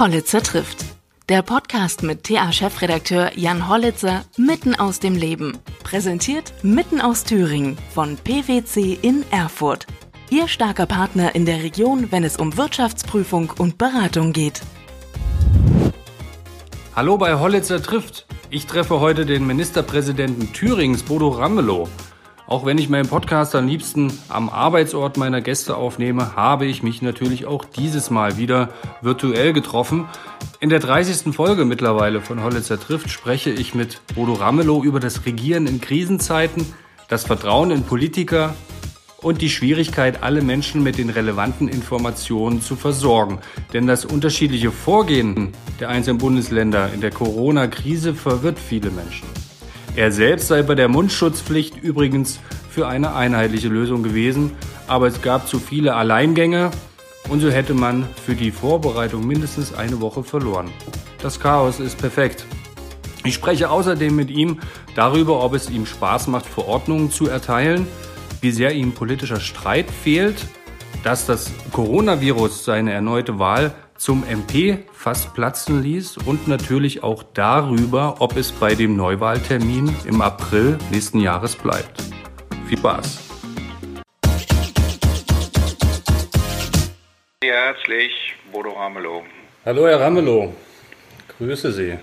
Hollitzer trifft. Der Podcast mit TA-Chefredakteur Jan Hollitzer mitten aus dem Leben. Präsentiert mitten aus Thüringen von PwC in Erfurt. Ihr starker Partner in der Region, wenn es um Wirtschaftsprüfung und Beratung geht. Hallo bei Hollitzer trifft. Ich treffe heute den Ministerpräsidenten Thürings, Bodo Ramelow. Auch wenn ich meinen Podcast am liebsten am Arbeitsort meiner Gäste aufnehme, habe ich mich natürlich auch dieses Mal wieder virtuell getroffen. In der 30. Folge mittlerweile von Hollitzer trifft spreche ich mit Bodo Ramelow über das Regieren in Krisenzeiten, das Vertrauen in Politiker und die Schwierigkeit, alle Menschen mit den relevanten Informationen zu versorgen. Denn das unterschiedliche Vorgehen der einzelnen Bundesländer in der Corona-Krise verwirrt viele Menschen. Er selbst sei bei der Mundschutzpflicht übrigens für eine einheitliche Lösung gewesen, aber es gab zu viele Alleingänge und so hätte man für die Vorbereitung mindestens eine Woche verloren. Das Chaos ist perfekt. Ich spreche außerdem mit ihm darüber, ob es ihm Spaß macht, Verordnungen zu erteilen, wie sehr ihm politischer Streit fehlt, dass das Coronavirus seine erneute Wahl zum MP fast platzen ließ und natürlich auch darüber, ob es bei dem Neuwahltermin im April nächsten Jahres bleibt. Viel Spaß! Herzlich, Bodo Ramelow. Hallo, Herr Ramelow. Grüße Sie.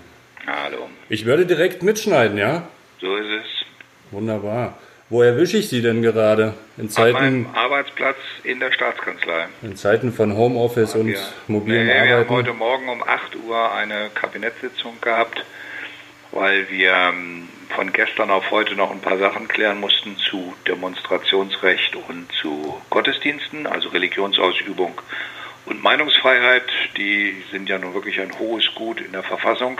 Hallo. Ich würde direkt mitschneiden, ja? So ist es. Wunderbar. Wo erwische ich Sie denn gerade? In Zeiten, An meinem Arbeitsplatz in der Staatskanzlei. In Zeiten von Homeoffice und wir, mobilen nee, Arbeiten? Wir haben heute Morgen um 8 Uhr eine Kabinettssitzung gehabt, weil wir ähm, von gestern auf heute noch ein paar Sachen klären mussten zu Demonstrationsrecht und zu Gottesdiensten, also Religionsausübung und Meinungsfreiheit. Die sind ja nun wirklich ein hohes Gut in der Verfassung.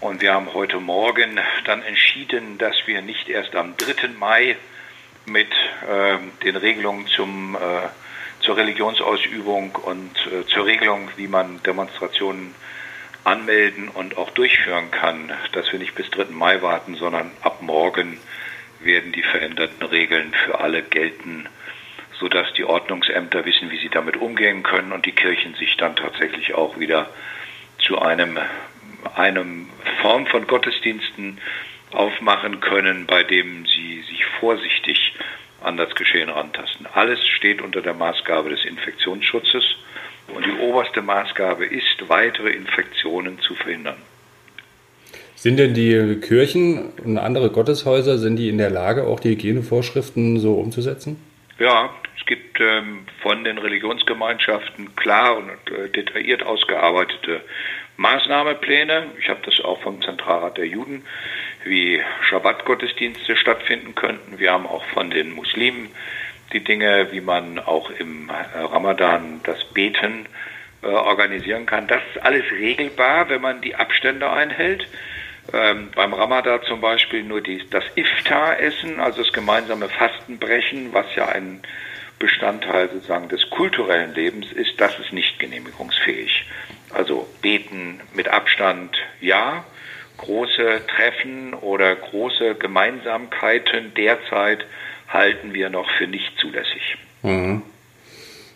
Und wir haben heute Morgen dann entschieden, dass wir nicht erst am 3. Mai mit äh, den Regelungen zum, äh, zur Religionsausübung und äh, zur Regelung, wie man Demonstrationen anmelden und auch durchführen kann, dass wir nicht bis 3. Mai warten, sondern ab morgen werden die veränderten Regeln für alle gelten, sodass die Ordnungsämter wissen, wie sie damit umgehen können und die Kirchen sich dann tatsächlich auch wieder zu einem einem Form von Gottesdiensten aufmachen können, bei dem sie sich vorsichtig an das Geschehen rantasten. Alles steht unter der Maßgabe des Infektionsschutzes und die oberste Maßgabe ist, weitere Infektionen zu verhindern. Sind denn die Kirchen und andere Gotteshäuser, sind die in der Lage, auch die Hygienevorschriften so umzusetzen? Ja, es gibt ähm, von den Religionsgemeinschaften klar und äh, detailliert ausgearbeitete Maßnahmepläne. Ich habe das auch vom Zentralrat der Juden, wie Schabbatgottesdienste stattfinden könnten. Wir haben auch von den Muslimen die Dinge, wie man auch im äh, Ramadan das Beten äh, organisieren kann. Das ist alles regelbar, wenn man die Abstände einhält. Ähm, beim Ramadan zum Beispiel nur die, das Iftar-Essen, also das gemeinsame Fastenbrechen, was ja ein Bestandteil sozusagen des kulturellen Lebens ist, das ist nicht genehmigungsfähig. Also beten mit Abstand ja, große Treffen oder große Gemeinsamkeiten derzeit halten wir noch für nicht zulässig. Mhm.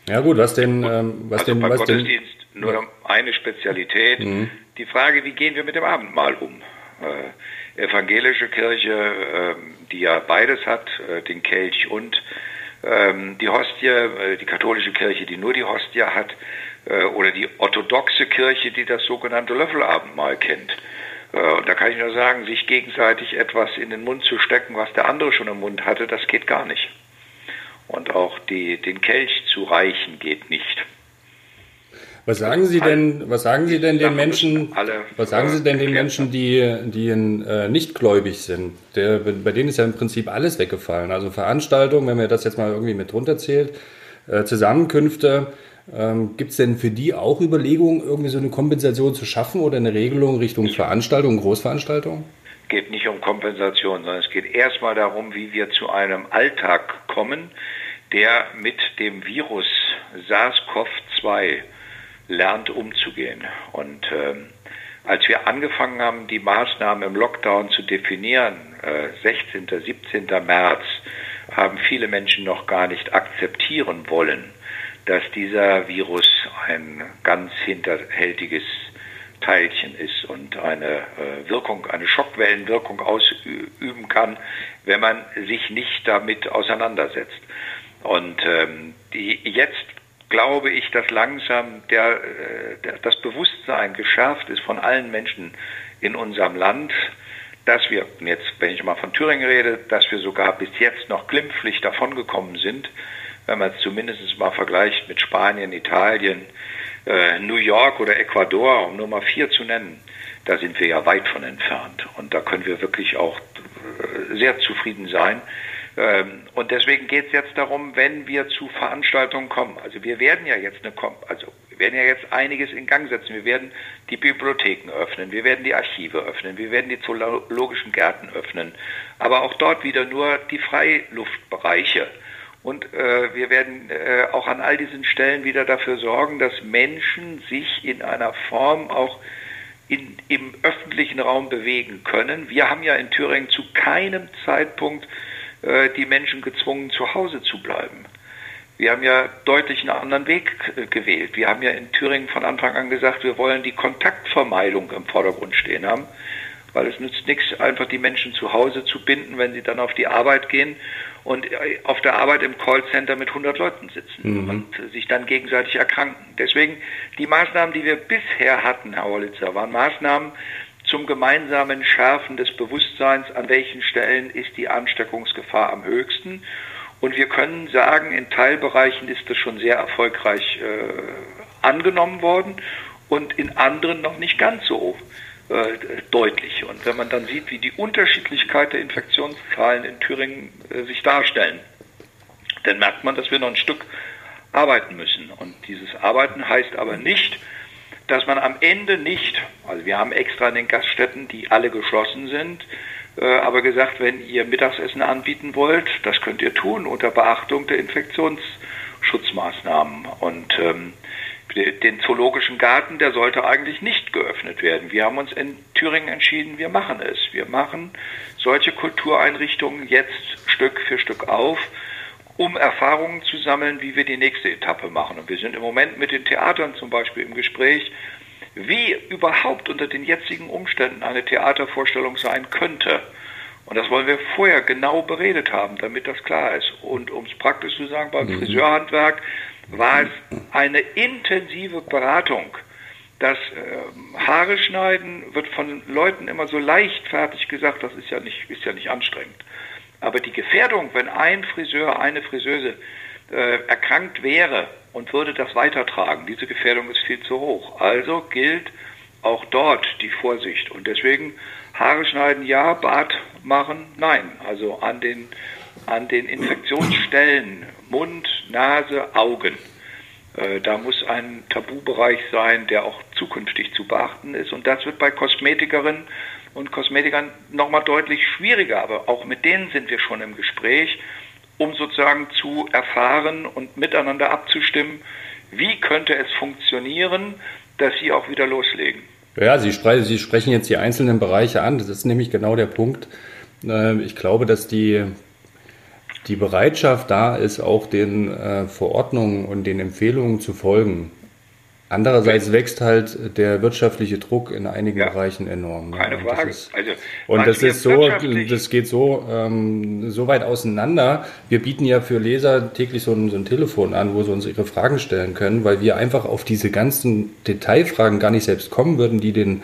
Ja gut, was denn, ähm, was also denn, beim was Gottesdienst denn? nur eine Spezialität. Mhm. Die Frage, wie gehen wir mit dem Abendmahl um? Äh, evangelische Kirche, äh, die ja beides hat, äh, den Kelch und ähm, die Hostie, äh, die katholische Kirche, die nur die Hostie hat, oder die orthodoxe Kirche, die das sogenannte Löffelabendmahl kennt. Äh, und da kann ich nur sagen, sich gegenseitig etwas in den Mund zu stecken, was der andere schon im Mund hatte, das geht gar nicht. Und auch die, den Kelch zu reichen geht nicht. Was sagen Sie denn, was sagen Sie denn den Menschen, was sagen Sie denn den Menschen, die, die äh, nicht gläubig sind? Der, bei denen ist ja im Prinzip alles weggefallen. Also Veranstaltungen, wenn man das jetzt mal irgendwie mit runterzählt, äh, Zusammenkünfte, ähm, Gibt es denn für die auch Überlegungen, irgendwie so eine Kompensation zu schaffen oder eine Regelung Richtung Veranstaltungen, Großveranstaltungen? Es geht nicht um Kompensation, sondern es geht erstmal darum, wie wir zu einem Alltag kommen, der mit dem Virus SARS-CoV-2 lernt umzugehen. Und ähm, als wir angefangen haben, die Maßnahmen im Lockdown zu definieren, äh, 16., 17. März, haben viele Menschen noch gar nicht akzeptieren wollen, dass dieser Virus ein ganz hinterhältiges Teilchen ist und eine äh, Wirkung, eine Schockwellenwirkung ausüben kann, wenn man sich nicht damit auseinandersetzt. Und ähm, die, jetzt glaube ich, dass langsam der, äh, der, das Bewusstsein geschärft ist von allen Menschen in unserem Land, dass wir, jetzt wenn ich mal von Thüringen rede, dass wir sogar bis jetzt noch glimpflich davongekommen sind, wenn man es zumindest mal vergleicht mit Spanien, Italien, äh, New York oder Ecuador, um nur mal vier zu nennen, da sind wir ja weit von entfernt. Und da können wir wirklich auch äh, sehr zufrieden sein. Ähm, und deswegen geht es jetzt darum, wenn wir zu Veranstaltungen kommen. Also wir werden ja jetzt eine, also wir werden ja jetzt einiges in Gang setzen. Wir werden die Bibliotheken öffnen, wir werden die Archive öffnen, wir werden die zoologischen Gärten öffnen, aber auch dort wieder nur die Freiluftbereiche. Und äh, wir werden äh, auch an all diesen Stellen wieder dafür sorgen, dass Menschen sich in einer Form auch in, im öffentlichen Raum bewegen können. Wir haben ja in Thüringen zu keinem Zeitpunkt äh, die Menschen gezwungen, zu Hause zu bleiben. Wir haben ja deutlich einen anderen Weg äh, gewählt. Wir haben ja in Thüringen von Anfang an gesagt, wir wollen die Kontaktvermeidung im Vordergrund stehen haben, weil es nützt nichts, einfach die Menschen zu Hause zu binden, wenn sie dann auf die Arbeit gehen und auf der Arbeit im Callcenter mit 100 Leuten sitzen mhm. und sich dann gegenseitig erkranken. Deswegen die Maßnahmen, die wir bisher hatten, Herr Hollitzer, waren Maßnahmen zum gemeinsamen Schärfen des Bewusstseins, an welchen Stellen ist die Ansteckungsgefahr am höchsten. Und wir können sagen, in Teilbereichen ist das schon sehr erfolgreich äh, angenommen worden und in anderen noch nicht ganz so. Äh, deutlich. Und wenn man dann sieht, wie die Unterschiedlichkeit der Infektionszahlen in Thüringen äh, sich darstellen, dann merkt man, dass wir noch ein Stück arbeiten müssen. Und dieses Arbeiten heißt aber nicht, dass man am Ende nicht, also wir haben extra in den Gaststätten, die alle geschlossen sind, äh, aber gesagt, wenn ihr Mittagsessen anbieten wollt, das könnt ihr tun unter Beachtung der Infektionsschutzmaßnahmen. Und ähm, den Zoologischen Garten, der sollte eigentlich nicht geöffnet werden. Wir haben uns in Thüringen entschieden, wir machen es. Wir machen solche Kultureinrichtungen jetzt Stück für Stück auf, um Erfahrungen zu sammeln, wie wir die nächste Etappe machen. Und wir sind im Moment mit den Theatern zum Beispiel im Gespräch, wie überhaupt unter den jetzigen Umständen eine Theatervorstellung sein könnte. Und das wollen wir vorher genau beredet haben, damit das klar ist. Und um es praktisch zu sagen, beim mhm. Friseurhandwerk war es eine intensive Beratung. Das äh, Haare schneiden wird von Leuten immer so leichtfertig gesagt, das ist ja nicht, ist ja nicht anstrengend. Aber die Gefährdung, wenn ein Friseur, eine Friseuse äh, erkrankt wäre und würde das weitertragen, diese Gefährdung ist viel zu hoch. Also gilt auch dort die Vorsicht. Und deswegen Haare schneiden ja, Bart machen nein. Also an den, an den Infektionsstellen Mund, Nase, Augen. Äh, da muss ein Tabubereich sein, der auch zukünftig zu beachten ist. Und das wird bei Kosmetikerinnen und Kosmetikern nochmal deutlich schwieriger. Aber auch mit denen sind wir schon im Gespräch, um sozusagen zu erfahren und miteinander abzustimmen, wie könnte es funktionieren, dass sie auch wieder loslegen. Ja, Sie, Sie sprechen jetzt die einzelnen Bereiche an. Das ist nämlich genau der Punkt. Äh, ich glaube, dass die die Bereitschaft da ist, auch den äh, Verordnungen und den Empfehlungen zu folgen. Andererseits wächst halt der wirtschaftliche Druck in einigen ja, Bereichen enorm. Ne? Keine Frage. Das ist, also, und das ist so, das geht so, ähm, so weit auseinander. Wir bieten ja für Leser täglich so ein, so ein Telefon an, wo sie uns ihre Fragen stellen können, weil wir einfach auf diese ganzen Detailfragen gar nicht selbst kommen würden, die den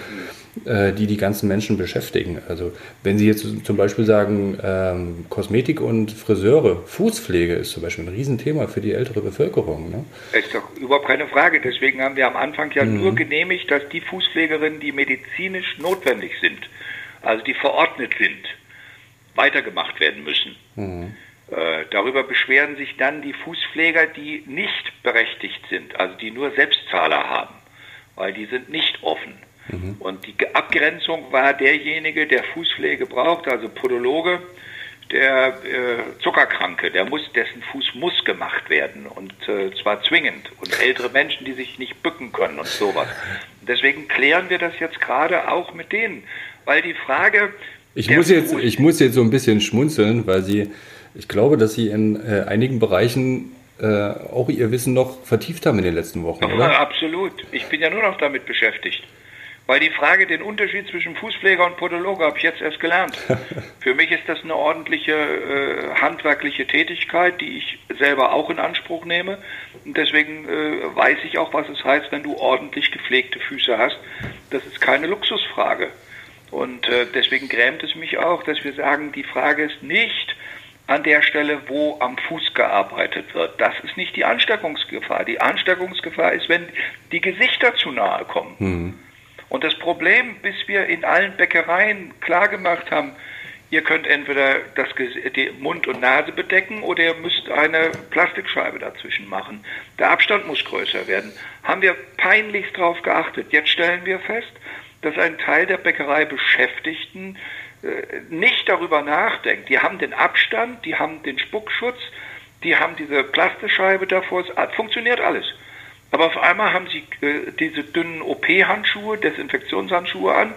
die die ganzen Menschen beschäftigen. Also wenn Sie jetzt zum Beispiel sagen, ähm, Kosmetik und Friseure, Fußpflege ist zum Beispiel ein Riesenthema für die ältere Bevölkerung. Ne? Ist doch überhaupt keine Frage. Deswegen haben wir am Anfang ja mhm. nur genehmigt, dass die Fußpflegerinnen, die medizinisch notwendig sind, also die verordnet sind, weitergemacht werden müssen. Mhm. Äh, darüber beschweren sich dann die Fußpfleger, die nicht berechtigt sind, also die nur Selbstzahler haben, weil die sind nicht offen. Mhm. Und die Abgrenzung war derjenige, der Fußpflege braucht, also Podologe, der äh, Zuckerkranke, der muss, dessen Fuß muss gemacht werden und äh, zwar zwingend und ältere Menschen, die sich nicht bücken können und sowas. deswegen klären wir das jetzt gerade auch mit denen, weil die Frage. Ich muss jetzt, ich muss jetzt so ein bisschen schmunzeln, weil Sie Ich glaube, dass Sie in äh, einigen Bereichen äh, auch Ihr Wissen noch vertieft haben in den letzten Wochen, oder? Ja, absolut. Ich bin ja nur noch damit beschäftigt. Weil die Frage, den Unterschied zwischen Fußpfleger und Podologe, habe ich jetzt erst gelernt. Für mich ist das eine ordentliche äh, handwerkliche Tätigkeit, die ich selber auch in Anspruch nehme. Und deswegen äh, weiß ich auch, was es heißt, wenn du ordentlich gepflegte Füße hast. Das ist keine Luxusfrage. Und äh, deswegen grämt es mich auch, dass wir sagen, die Frage ist nicht an der Stelle, wo am Fuß gearbeitet wird. Das ist nicht die Ansteckungsgefahr. Die Ansteckungsgefahr ist, wenn die Gesichter zu nahe kommen. Mhm. Und das Problem, bis wir in allen Bäckereien klargemacht haben, ihr könnt entweder das die Mund und Nase bedecken oder ihr müsst eine Plastikscheibe dazwischen machen. Der Abstand muss größer werden. Haben wir peinlichst darauf geachtet. Jetzt stellen wir fest, dass ein Teil der Bäckereibeschäftigten äh, nicht darüber nachdenkt. Die haben den Abstand, die haben den Spuckschutz, die haben diese Plastikscheibe davor. Es funktioniert alles. Aber auf einmal haben sie äh, diese dünnen OP-Handschuhe, Desinfektionshandschuhe an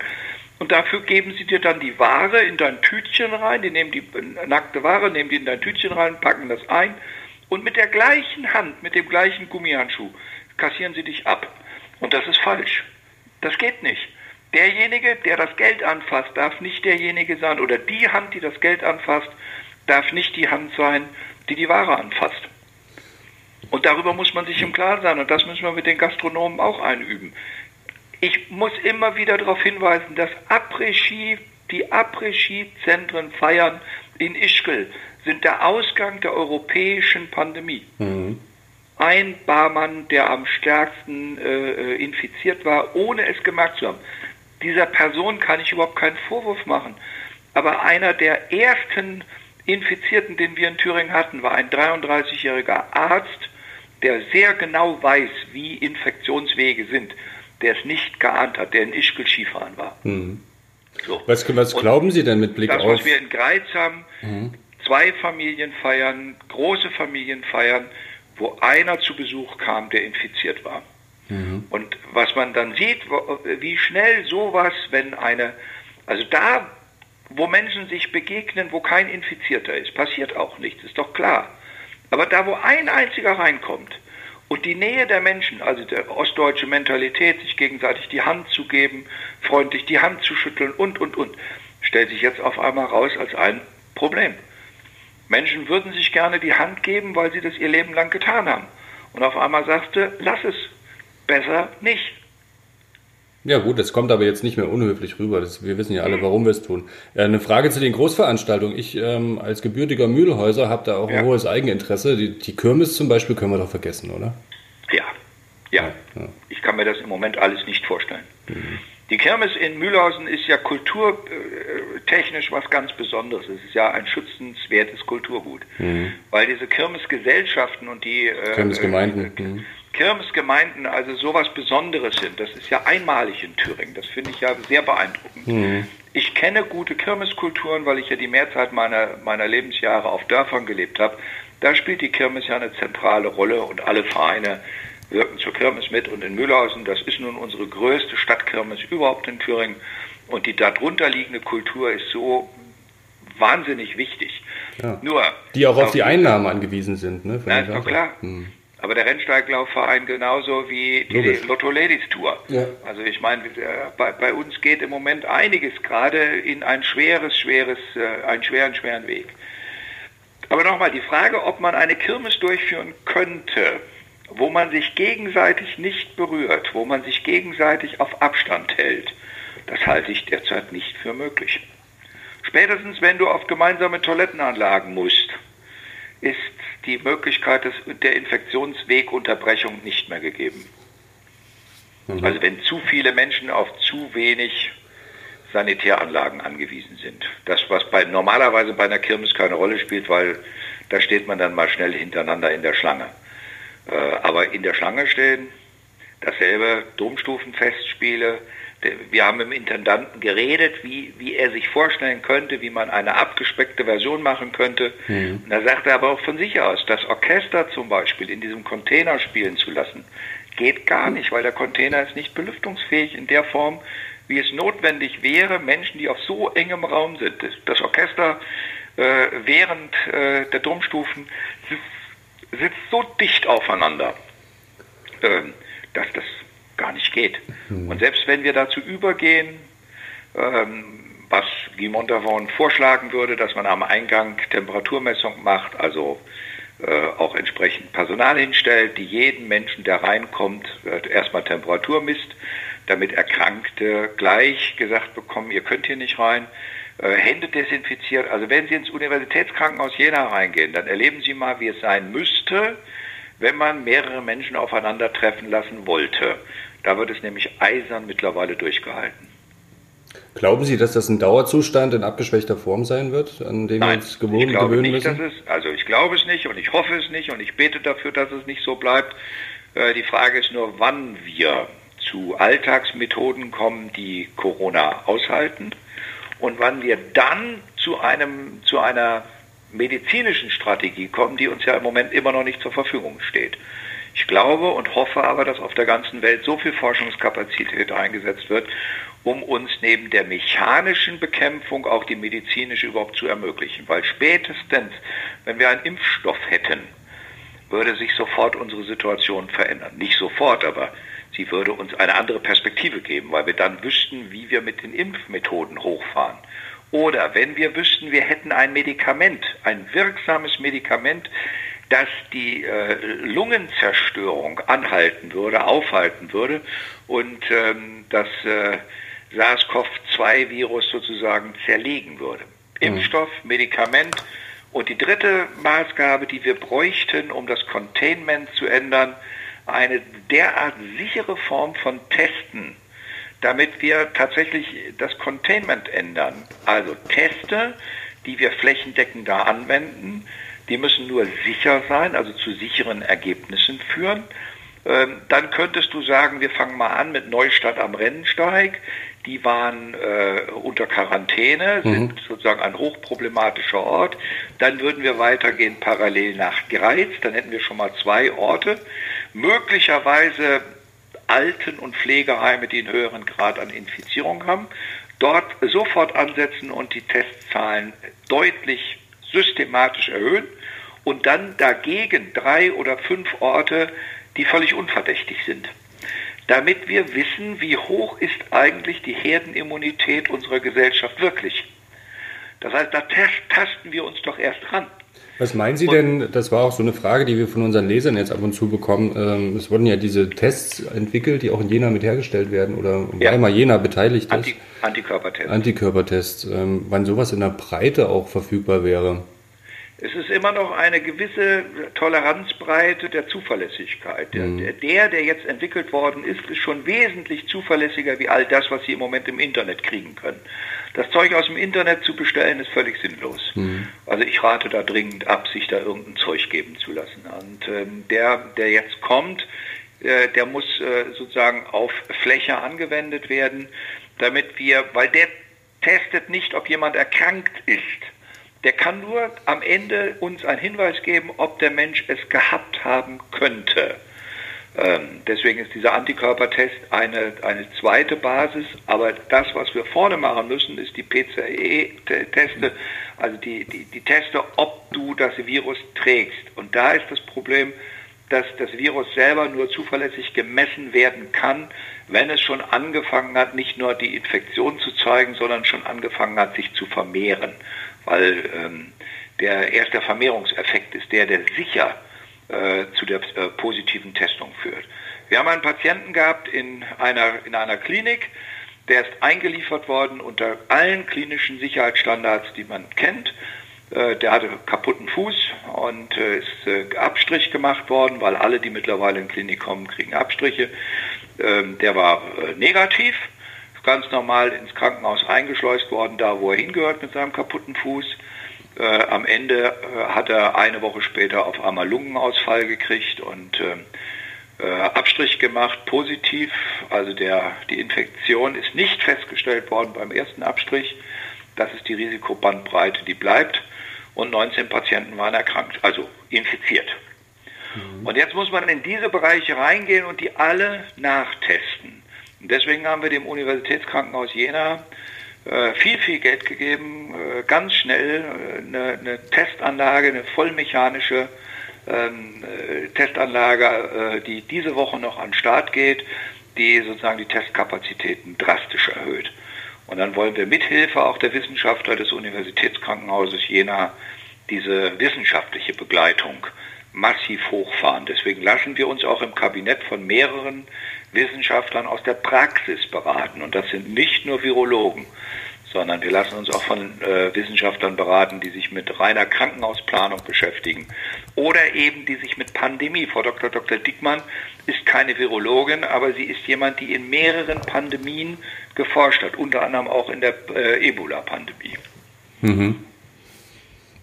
und dafür geben sie dir dann die Ware in dein Tütchen rein, die nehmen die äh, nackte Ware, nehmen die in dein Tütchen rein, packen das ein und mit der gleichen Hand, mit dem gleichen Gummihandschuh kassieren sie dich ab. Und das ist falsch. Das geht nicht. Derjenige, der das Geld anfasst, darf nicht derjenige sein, oder die Hand, die das Geld anfasst, darf nicht die Hand sein, die die Ware anfasst. Und darüber muss man sich im Klaren sein. Und das müssen wir mit den Gastronomen auch einüben. Ich muss immer wieder darauf hinweisen, dass Après-Ski, die Après-Ski-Zentren feiern in Ischgl sind der Ausgang der europäischen Pandemie. Mhm. Ein Barmann, der am stärksten äh, infiziert war, ohne es gemerkt zu haben. Dieser Person kann ich überhaupt keinen Vorwurf machen. Aber einer der ersten Infizierten, den wir in Thüringen hatten, war ein 33-jähriger Arzt, der sehr genau weiß, wie Infektionswege sind, der es nicht geahnt hat, der in Ischgl Skifahren war. Mhm. So. Was, was glauben Sie denn mit Blick das, auf... Das, was wir in Greiz haben, mhm. zwei Familienfeiern, große Familienfeiern, wo einer zu Besuch kam, der infiziert war. Mhm. Und was man dann sieht, wie schnell sowas, wenn eine, also da, wo Menschen sich begegnen, wo kein Infizierter ist, passiert auch nichts, ist doch klar. Aber da, wo ein einziger reinkommt und die Nähe der Menschen, also der ostdeutsche Mentalität, sich gegenseitig die Hand zu geben, freundlich die Hand zu schütteln und, und, und, stellt sich jetzt auf einmal raus als ein Problem. Menschen würden sich gerne die Hand geben, weil sie das ihr Leben lang getan haben. Und auf einmal sagte, lass es, besser nicht. Ja gut, das kommt aber jetzt nicht mehr unhöflich rüber. Das, wir wissen ja alle, warum wir es tun. Äh, eine Frage zu den Großveranstaltungen. Ich ähm, als gebürtiger Mühlhäuser habe da auch ja. ein hohes Eigeninteresse. Die, die, Kirmes zum Beispiel können wir doch vergessen, oder? Ja. ja, ja. Ich kann mir das im Moment alles nicht vorstellen. Mhm. Die Kirmes in Mühlhausen ist ja kulturtechnisch was ganz Besonderes. Es ist ja ein schützenswertes Kulturgut. Mhm. Weil diese Kirmesgesellschaften und die äh, Kirmesgemeinden. Äh, mhm. Kirmesgemeinden also sowas Besonderes sind. Das ist ja einmalig in Thüringen. Das finde ich ja sehr beeindruckend. Mhm. Ich kenne gute Kirmeskulturen, weil ich ja die Mehrzeit meiner, meiner Lebensjahre auf Dörfern gelebt habe. Da spielt die Kirmes ja eine zentrale Rolle und alle Vereine wirken zur Kirmes mit. Und in Mühlhausen, das ist nun unsere größte Stadtkirmes überhaupt in Thüringen. Und die darunter liegende Kultur ist so wahnsinnig wichtig. Ja. Nur, die auch auf die Einnahmen angewiesen sind. Ne, na, doch klar. Hm. Aber der Rennsteiglaufverein genauso wie die Logisch. Lotto Ladies Tour. Ja. Also ich meine, bei, bei, uns geht im Moment einiges gerade in ein schweres, schweres, äh, einen schweren, schweren Weg. Aber nochmal die Frage, ob man eine Kirmes durchführen könnte, wo man sich gegenseitig nicht berührt, wo man sich gegenseitig auf Abstand hält, das halte ich derzeit nicht für möglich. Spätestens wenn du auf gemeinsame Toilettenanlagen musst, ist die Möglichkeit des, der Infektionswegunterbrechung nicht mehr gegeben. Mhm. Also wenn zu viele Menschen auf zu wenig Sanitäranlagen angewiesen sind. Das, was bei, normalerweise bei einer Kirmes keine Rolle spielt, weil da steht man dann mal schnell hintereinander in der Schlange. Äh, aber in der Schlange stehen, dasselbe Domstufenfestspiele, wir haben mit dem Intendanten geredet, wie, wie er sich vorstellen könnte, wie man eine abgespeckte Version machen könnte. Mhm. Und da sagt er aber auch von sich aus, das Orchester zum Beispiel in diesem Container spielen zu lassen, geht gar nicht, weil der Container ist nicht belüftungsfähig in der Form, wie es notwendig wäre, Menschen, die auf so engem Raum sind. Das, Orchester äh, äh, während äh, der Domstufen sitzt, sitzt, so dicht aufeinander, ähm, dass das gar nicht geht. Mhm. Und selbst wenn wir dazu übergehen, ähm, was Guy Montavon vorschlagen würde, dass man am Eingang Temperaturmessung macht, also äh, auch entsprechend Personal hinstellt, die jeden Menschen, der reinkommt, erstmal Temperatur misst, damit Erkrankte gleich gesagt bekommen, ihr könnt hier nicht rein. Äh, Hände desinfiziert. Also wenn Sie ins Universitätskrankenhaus Jena reingehen, dann erleben Sie mal, wie es sein müsste, wenn man mehrere Menschen aufeinandertreffen lassen wollte. Da wird es nämlich eisern mittlerweile durchgehalten. Glauben Sie, dass das ein Dauerzustand in abgeschwächter Form sein wird, an dem Nein, wir uns gewohnt, ich glaube gewöhnen nicht, müssen? Dass es, also ich glaube es nicht und ich hoffe es nicht und ich bete dafür, dass es nicht so bleibt. Äh, die Frage ist nur, wann wir zu Alltagsmethoden kommen, die Corona aushalten und wann wir dann zu einem zu einer medizinischen Strategie kommen, die uns ja im Moment immer noch nicht zur Verfügung steht. Ich glaube und hoffe aber, dass auf der ganzen Welt so viel Forschungskapazität eingesetzt wird, um uns neben der mechanischen Bekämpfung auch die medizinische überhaupt zu ermöglichen. Weil spätestens, wenn wir einen Impfstoff hätten, würde sich sofort unsere Situation verändern. Nicht sofort, aber sie würde uns eine andere Perspektive geben, weil wir dann wüssten, wie wir mit den Impfmethoden hochfahren. Oder wenn wir wüssten, wir hätten ein Medikament, ein wirksames Medikament, das die äh, Lungenzerstörung anhalten würde, aufhalten würde und ähm, das äh, SARS-CoV-2-Virus sozusagen zerlegen würde. Mhm. Impfstoff, Medikament und die dritte Maßgabe, die wir bräuchten, um das Containment zu ändern, eine derart sichere Form von Testen, damit wir tatsächlich das Containment ändern. Also Teste, die wir flächendeckender anwenden, die müssen nur sicher sein, also zu sicheren Ergebnissen führen. Ähm, dann könntest du sagen, wir fangen mal an mit Neustadt am Rennensteig. Die waren äh, unter Quarantäne, mhm. sind sozusagen ein hochproblematischer Ort. Dann würden wir weitergehen parallel nach Greiz. Dann hätten wir schon mal zwei Orte. Möglicherweise Alten- und Pflegeheime, die einen höheren Grad an Infizierung haben. Dort sofort ansetzen und die Testzahlen deutlich systematisch erhöhen und dann dagegen drei oder fünf Orte, die völlig unverdächtig sind. Damit wir wissen, wie hoch ist eigentlich die Herdenimmunität unserer Gesellschaft wirklich. Das heißt, da tasten wir uns doch erst ran. Was meinen Sie denn, das war auch so eine Frage, die wir von unseren Lesern jetzt ab und zu bekommen. Ähm, es wurden ja diese Tests entwickelt, die auch in Jena mit hergestellt werden oder ja. Weimar Jena beteiligt ist. Anti Antikörpertests. Antikörpertests. Ähm, wann sowas in der Breite auch verfügbar wäre. Es ist immer noch eine gewisse Toleranzbreite der Zuverlässigkeit. Mhm. Der, der jetzt entwickelt worden ist, ist schon wesentlich zuverlässiger wie all das, was Sie im Moment im Internet kriegen können. Das Zeug aus dem Internet zu bestellen, ist völlig sinnlos. Mhm. Also ich rate da dringend ab, sich da irgendein Zeug geben zu lassen. Und ähm, der, der jetzt kommt, äh, der muss äh, sozusagen auf Fläche angewendet werden, damit wir, weil der testet nicht, ob jemand erkrankt ist. Der kann nur am Ende uns einen Hinweis geben, ob der Mensch es gehabt haben könnte. Ähm, deswegen ist dieser Antikörpertest eine, eine zweite Basis. Aber das, was wir vorne machen müssen, ist die PCE-Teste, also die, die, die Teste, ob du das Virus trägst. Und da ist das Problem, dass das Virus selber nur zuverlässig gemessen werden kann, wenn es schon angefangen hat, nicht nur die Infektion zu zeigen, sondern schon angefangen hat, sich zu vermehren. Weil ähm, der erste Vermehrungseffekt ist der, der sicher äh, zu der äh, positiven Testung führt. Wir haben einen Patienten gehabt in einer, in einer Klinik, der ist eingeliefert worden unter allen klinischen Sicherheitsstandards, die man kennt. Äh, der hatte kaputten Fuß und äh, ist äh, Abstrich gemacht worden, weil alle, die mittlerweile in die Klinik kommen, kriegen Abstriche. Ähm, der war äh, negativ, ganz normal ins Krankenhaus eingeschleust worden, da wo er hingehört mit seinem kaputten Fuß. Äh, am Ende äh, hat er eine Woche später auf einmal Lungenausfall gekriegt und äh, äh, Abstrich gemacht, positiv. Also der, die Infektion ist nicht festgestellt worden beim ersten Abstrich. Das ist die Risikobandbreite, die bleibt. Und 19 Patienten waren erkrankt, also infiziert. Mhm. Und jetzt muss man in diese Bereiche reingehen und die alle nachtesten. Und deswegen haben wir dem Universitätskrankenhaus Jena äh, viel, viel Geld gegeben, äh, ganz schnell eine, eine, Testanlage, eine vollmechanische ähm, Testanlage, die diese Woche noch an Start geht, die sozusagen die Testkapazitäten drastisch erhöht. Und dann wollen wir mithilfe auch der Wissenschaftler des Universitätskrankenhauses Jena diese wissenschaftliche Begleitung massiv hochfahren. Deswegen lassen wir uns auch im Kabinett von mehreren Wissenschaftlern aus der Praxis beraten. Und das sind nicht nur Virologen, sondern wir lassen uns auch von äh, Wissenschaftlern beraten, die sich mit reiner Krankenhausplanung beschäftigen oder eben die sich mit Pandemie. Frau Dr. Dr. Dickmann ist keine Virologin, aber sie ist jemand, die in mehreren Pandemien geforscht hat, unter anderem auch in der äh, Ebola-Pandemie. Mhm.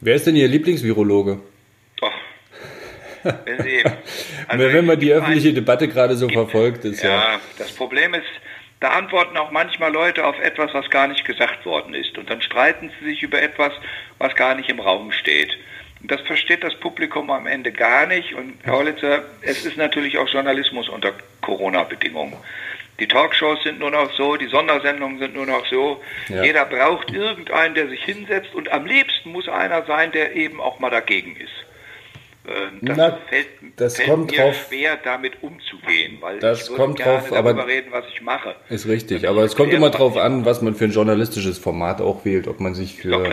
Wer ist denn Ihr Lieblingsvirologe? Wenn, Sie, also wenn man die öffentliche Debatte gerade so verfolgt, ist ja. Ja, das Problem ist, da antworten auch manchmal Leute auf etwas, was gar nicht gesagt worden ist. Und dann streiten sie sich über etwas, was gar nicht im Raum steht. Und das versteht das Publikum am Ende gar nicht. Und Herr Hollitzer, es ist natürlich auch Journalismus unter Corona-Bedingungen. Die Talkshows sind nur noch so, die Sondersendungen sind nur noch so. Ja. Jeder braucht irgendeinen, der sich hinsetzt und am liebsten muss einer sein, der eben auch mal dagegen ist. Ähm, das Na, fällt, das fällt kommt mir drauf, schwer, damit umzugehen, weil das ich kommt gerne drauf, darüber aber reden, was ich mache. Ist richtig, aber es kommt immer drauf an, was man für ein journalistisches Format auch wählt, ob man sich für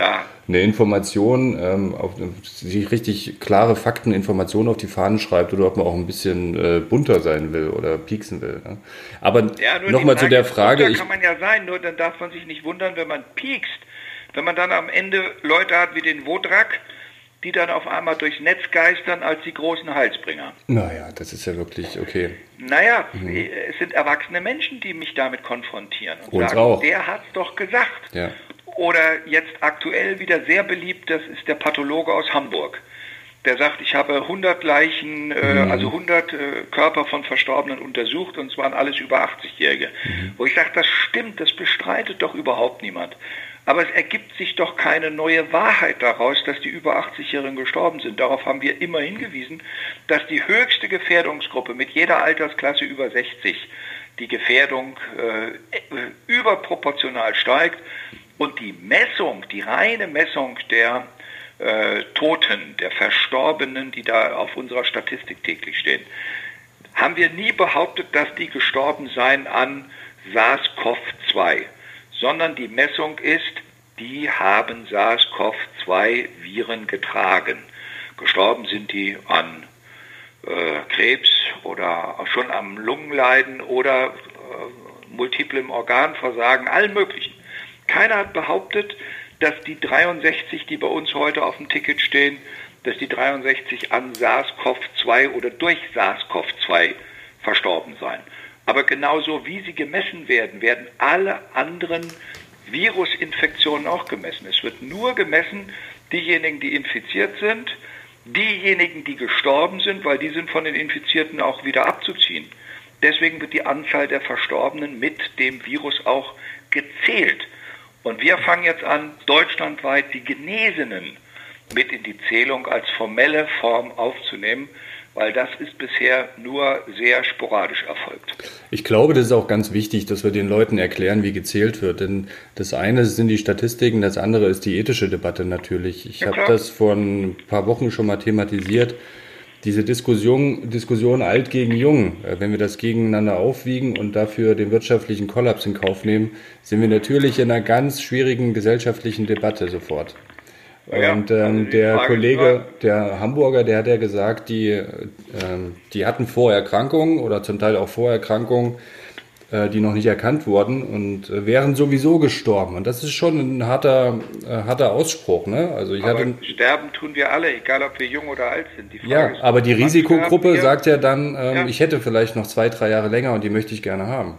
eine Information, ähm, auf sich richtig klare Fakteninformationen auf die Fahnen schreibt oder ob man auch ein bisschen äh, bunter sein will oder pieksen will. Ne? Aber ja, nochmal zu der Frage. Bunter kann man ja sein, nur dann darf man sich nicht wundern, wenn man piekst. Wenn man dann am Ende Leute hat wie den Wodrak, die dann auf einmal durchs Netz geistern als die großen Heilsbringer. Naja, das ist ja wirklich okay. Naja, mhm. es sind erwachsene Menschen, die mich damit konfrontieren und Uns sagen, auch. der hat es doch gesagt. Ja. Oder jetzt aktuell wieder sehr beliebt, das ist der Pathologe aus Hamburg. Der sagt, ich habe 100 Leichen, äh, mhm. also 100 äh, Körper von Verstorbenen untersucht und es waren alles über 80-Jährige. Mhm. Wo ich sage, das stimmt, das bestreitet doch überhaupt niemand. Aber es ergibt sich doch keine neue Wahrheit daraus, dass die über 80-Jährigen gestorben sind. Darauf haben wir immer hingewiesen, dass die höchste Gefährdungsgruppe mit jeder Altersklasse über 60 die Gefährdung äh, überproportional steigt und die Messung, die reine Messung der äh, Toten, der Verstorbenen, die da auf unserer Statistik täglich stehen, haben wir nie behauptet, dass die gestorben seien an SARS-CoV-2 sondern die Messung ist, die haben SARS-CoV-2 Viren getragen. Gestorben sind die an äh, Krebs oder schon am Lungenleiden oder äh, multiplem Organversagen, allen möglichen. Keiner hat behauptet, dass die 63, die bei uns heute auf dem Ticket stehen, dass die 63 an SARS-CoV-2 oder durch SARS-CoV-2 verstorben seien. Aber genauso wie sie gemessen werden, werden alle anderen Virusinfektionen auch gemessen. Es wird nur gemessen, diejenigen, die infiziert sind, diejenigen, die gestorben sind, weil die sind von den Infizierten auch wieder abzuziehen. Deswegen wird die Anzahl der Verstorbenen mit dem Virus auch gezählt. Und wir fangen jetzt an, deutschlandweit die Genesenen mit in die Zählung als formelle Form aufzunehmen weil das ist bisher nur sehr sporadisch erfolgt. Ich glaube, das ist auch ganz wichtig, dass wir den Leuten erklären, wie gezählt wird. Denn das eine sind die Statistiken, das andere ist die ethische Debatte natürlich. Ich ja, habe das vor ein paar Wochen schon mal thematisiert. Diese Diskussion, Diskussion alt gegen jung, äh, wenn wir das gegeneinander aufwiegen und dafür den wirtschaftlichen Kollaps in Kauf nehmen, sind wir natürlich in einer ganz schwierigen gesellschaftlichen Debatte sofort. Ja, und ähm, also der Kollege, der Hamburger, der hat ja gesagt, die, ähm, die hatten Vorerkrankungen oder zum Teil auch Vorerkrankungen, äh, die noch nicht erkannt wurden und äh, wären sowieso gestorben. Und das ist schon ein harter, äh, harter Ausspruch. Ne? Also ich aber hatte, sterben tun wir alle, egal ob wir jung oder alt sind. ja, ist, aber die Risikogruppe sagt ja dann, ähm, ja. ich hätte vielleicht noch zwei, drei Jahre länger und die möchte ich gerne haben.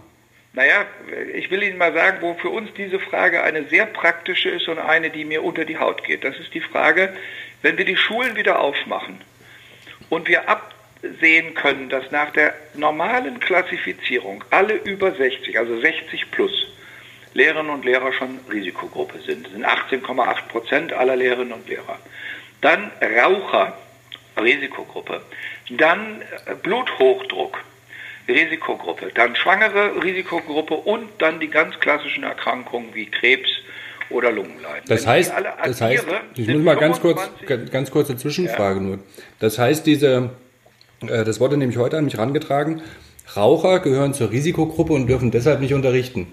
Naja, ich will Ihnen mal sagen, wo für uns diese Frage eine sehr praktische ist und eine, die mir unter die Haut geht. Das ist die Frage, wenn wir die Schulen wieder aufmachen und wir absehen können, dass nach der normalen Klassifizierung alle über 60, also 60 plus, Lehrerinnen und Lehrer schon Risikogruppe sind. Das sind 18,8 Prozent aller Lehrerinnen und Lehrer. Dann Raucher, Risikogruppe. Dann Bluthochdruck, Risikogruppe, dann schwangere Risikogruppe und dann die ganz klassischen Erkrankungen wie Krebs oder Lungenleiden. Das Wenn heißt, alle das heißt, addiere, ich muss mal ganz kurz, 25 ganz kurze Zwischenfrage nur. Das heißt, diese, äh, das wurde nämlich heute an mich herangetragen, Raucher gehören zur Risikogruppe und dürfen deshalb nicht unterrichten.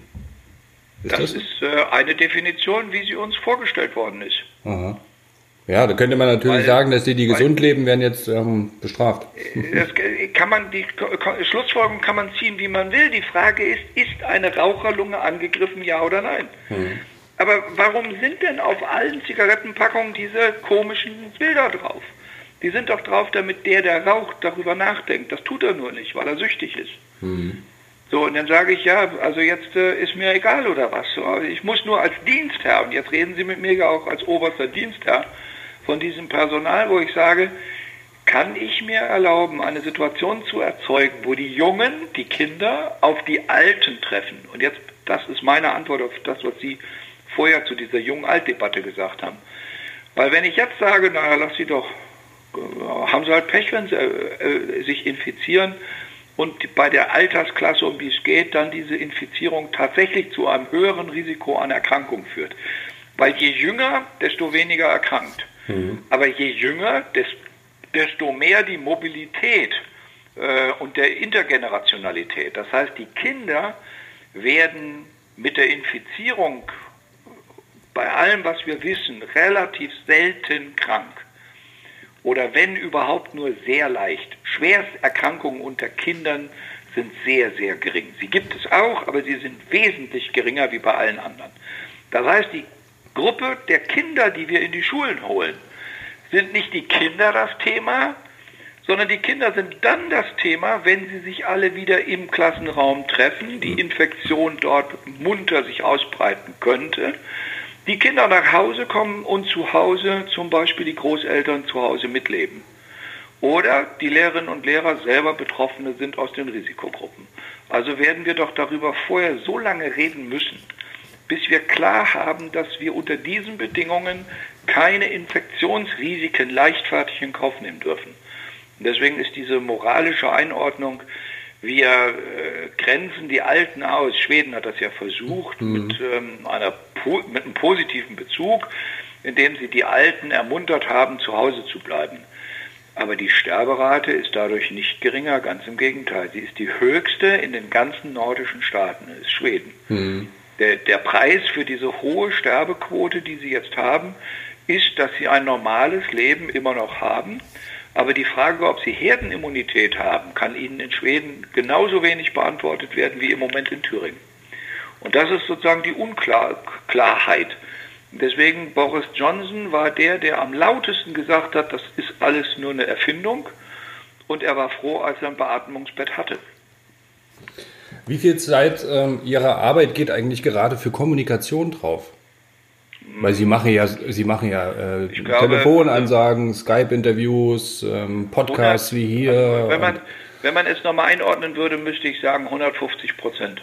Ist Das das? ist äh, eine Definition, wie sie uns vorgestellt worden ist. Aha. Ja, da könnte man natürlich Weil- sagen, dass die, die gesund leben, werden jetzt ähm, bestraft. Das kann man, die Schlussfolgerung kann man ziehen, wie man will. Die Frage ist, ist eine Raucherlunge angegriffen, ja oder nein? Aber warum sind denn auf allen Zigarettenpackungen diese komischen Bilder drauf? Die sind doch drauf, damit der, der raucht, darüber nachdenkt. Das tut er nur nicht, weil er süchtig ist. So, und dann sage ich, ja, also jetzt äh, ist mir egal oder was. So, ich muss nur als Dienstherr, und jetzt reden Sie mit mir ja auch als oberster Dienstherr von diesem Personal, wo ich sage, kann ich mir erlauben, eine Situation zu erzeugen, wo die Jungen, die Kinder auf die Alten treffen? Und jetzt, das ist meine Antwort auf das, was Sie vorher zu dieser Jung-Alt-Debatte gesagt haben. Weil wenn ich jetzt sage, naja, lass sie doch, äh, haben sie halt Pech, wenn sie äh, äh, sich infizieren und bei der Altersklasse, um die es geht, dann diese Infizierung tatsächlich zu einem höheren Risiko an Erkrankung führt. Weil je jünger, desto weniger erkrankt. Aber je jünger, des, desto mehr die Mobilität äh, und der Intergenerationalität. Das heißt, die Kinder werden mit der Infizierung bei allem, was wir wissen, relativ selten krank. Oder wenn überhaupt nur sehr leicht. Schwersterkrankungen unter Kindern sind sehr, sehr gering. Sie gibt es auch, aber sie sind wesentlich geringer wie bei allen anderen. Das heißt, die Gruppe der Kinder, die wir in die Schulen holen, sind nicht die Kinder das Thema, sondern die Kinder sind dann das Thema, wenn sie sich alle wieder im Klassenraum treffen, die Infektion dort munter sich ausbreiten könnte, die Kinder nach Hause kommen und zu Hause zum Beispiel die Großeltern zu Hause mitleben. Oder die Lehrerinnen und Lehrer selber Betroffene sind aus den Risikogruppen. Also werden wir doch darüber vorher so lange reden müssen, bis wir klar haben, dass wir unter diesen Bedingungen keine Infektionsrisiken leichtfertig in Kauf nehmen dürfen. Und deswegen ist diese moralische Einordnung, wir äh, grenzen die Alten aus. Schweden hat das ja versucht mit, ähm, einer, mit einem positiven Bezug, indem sie die Alten ermuntert haben, zu Hause zu bleiben. Aber die Sterberate ist dadurch nicht geringer, ganz im Gegenteil. Sie ist die höchste in den ganzen nordischen Staaten, ist Schweden. Der, der Preis für diese hohe Sterbequote, die sie jetzt haben, ist, dass sie ein normales Leben immer noch haben. Aber die Frage, ob sie Herdenimmunität haben, kann ihnen in Schweden genauso wenig beantwortet werden wie im Moment in Thüringen. Und das ist sozusagen die Unklarheit. Deswegen Boris Johnson war der, der am lautesten gesagt hat, das ist alles nur eine Erfindung. Und er war froh, als er ein Beatmungsbett hatte. Wie viel Zeit ähm, Ihrer Arbeit geht eigentlich gerade für Kommunikation drauf? Weil Sie machen ja, Sie machen ja äh, glaube, Telefonansagen, Skype-Interviews, ähm, Podcasts wie hier. Also, wenn, man, wenn man es nochmal einordnen würde, müsste ich sagen 150 Prozent.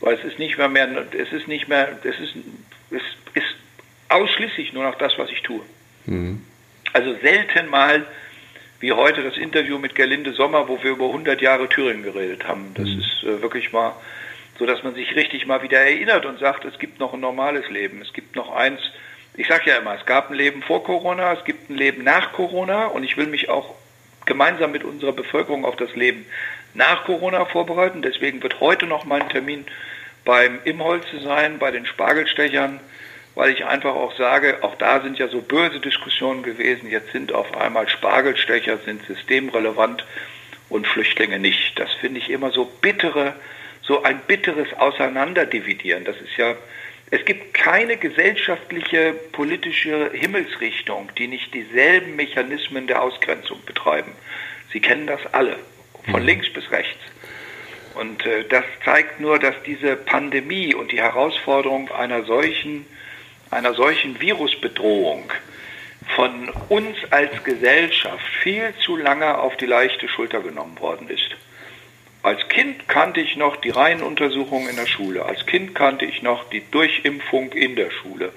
Weil es ist nicht mehr, mehr es ist nicht mehr, es ist, es ist ausschließlich nur noch das, was ich tue. Also selten mal wie heute das Interview mit Gerlinde Sommer, wo wir über 100 Jahre Thüringen geredet haben. Das ist äh, wirklich mal so, dass man sich richtig mal wieder erinnert und sagt, es gibt noch ein normales Leben. Es gibt noch eins, ich sage ja immer, es gab ein Leben vor Corona, es gibt ein Leben nach Corona und ich will mich auch gemeinsam mit unserer Bevölkerung auf das Leben nach Corona vorbereiten. Deswegen wird heute noch mein Termin beim Imholze sein, bei den Spargelstechern, weil ich einfach auch sage, auch da sind ja so böse Diskussionen gewesen. Jetzt sind auf einmal Spargelstecher sind systemrelevant und Flüchtlinge nicht. Das finde ich immer so bittere, so ein bitteres Auseinanderdividieren. Das ist ja, es gibt keine gesellschaftliche politische Himmelsrichtung, die nicht dieselben Mechanismen der Ausgrenzung betreiben. Sie kennen das alle, von links bis rechts. Und äh, das zeigt nur, dass diese Pandemie und die Herausforderung einer solchen, einer solchen Virusbedrohung von uns als Gesellschaft viel zu lange auf die leichte Schulter genommen worden ist. Als Kind kannte ich noch die Reihenuntersuchungen in der Schule. Als Kind kannte ich noch die Durchimpfung in der Schule.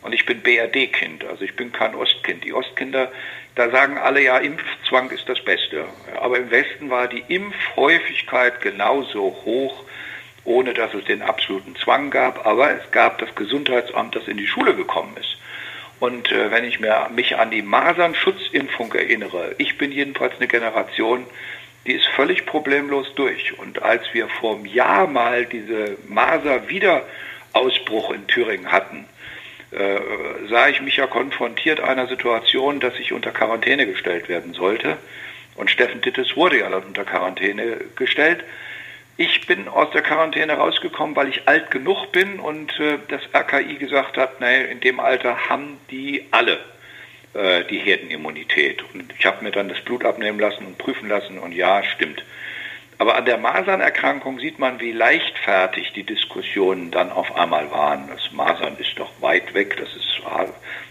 Und ich bin BRD-Kind, also ich bin kein Ostkind. Die Ostkinder, da sagen alle ja, Impfzwang ist das Beste. Aber im Westen war die Impfhäufigkeit genauso hoch ohne dass es den absoluten Zwang gab, aber es gab das Gesundheitsamt, das in die Schule gekommen ist. Und äh, wenn ich mir, mich an die Masernschutzimpfung erinnere, ich bin jedenfalls eine Generation, die ist völlig problemlos durch. Und als wir vor einem Jahr mal diese Maser-Wiederausbruch in Thüringen hatten, äh, sah ich mich ja konfrontiert einer Situation, dass ich unter Quarantäne gestellt werden sollte. Und Steffen Dittes wurde ja dann unter Quarantäne gestellt. Ich bin aus der Quarantäne rausgekommen, weil ich alt genug bin und äh, das RKI gesagt hat, naja, in dem Alter haben die alle äh, die Herdenimmunität. Und ich habe mir dann das Blut abnehmen lassen und prüfen lassen und ja, stimmt. Aber an der Masernerkrankung sieht man, wie leichtfertig die Diskussionen dann auf einmal waren. Das Masern ist doch weit weg, das ist,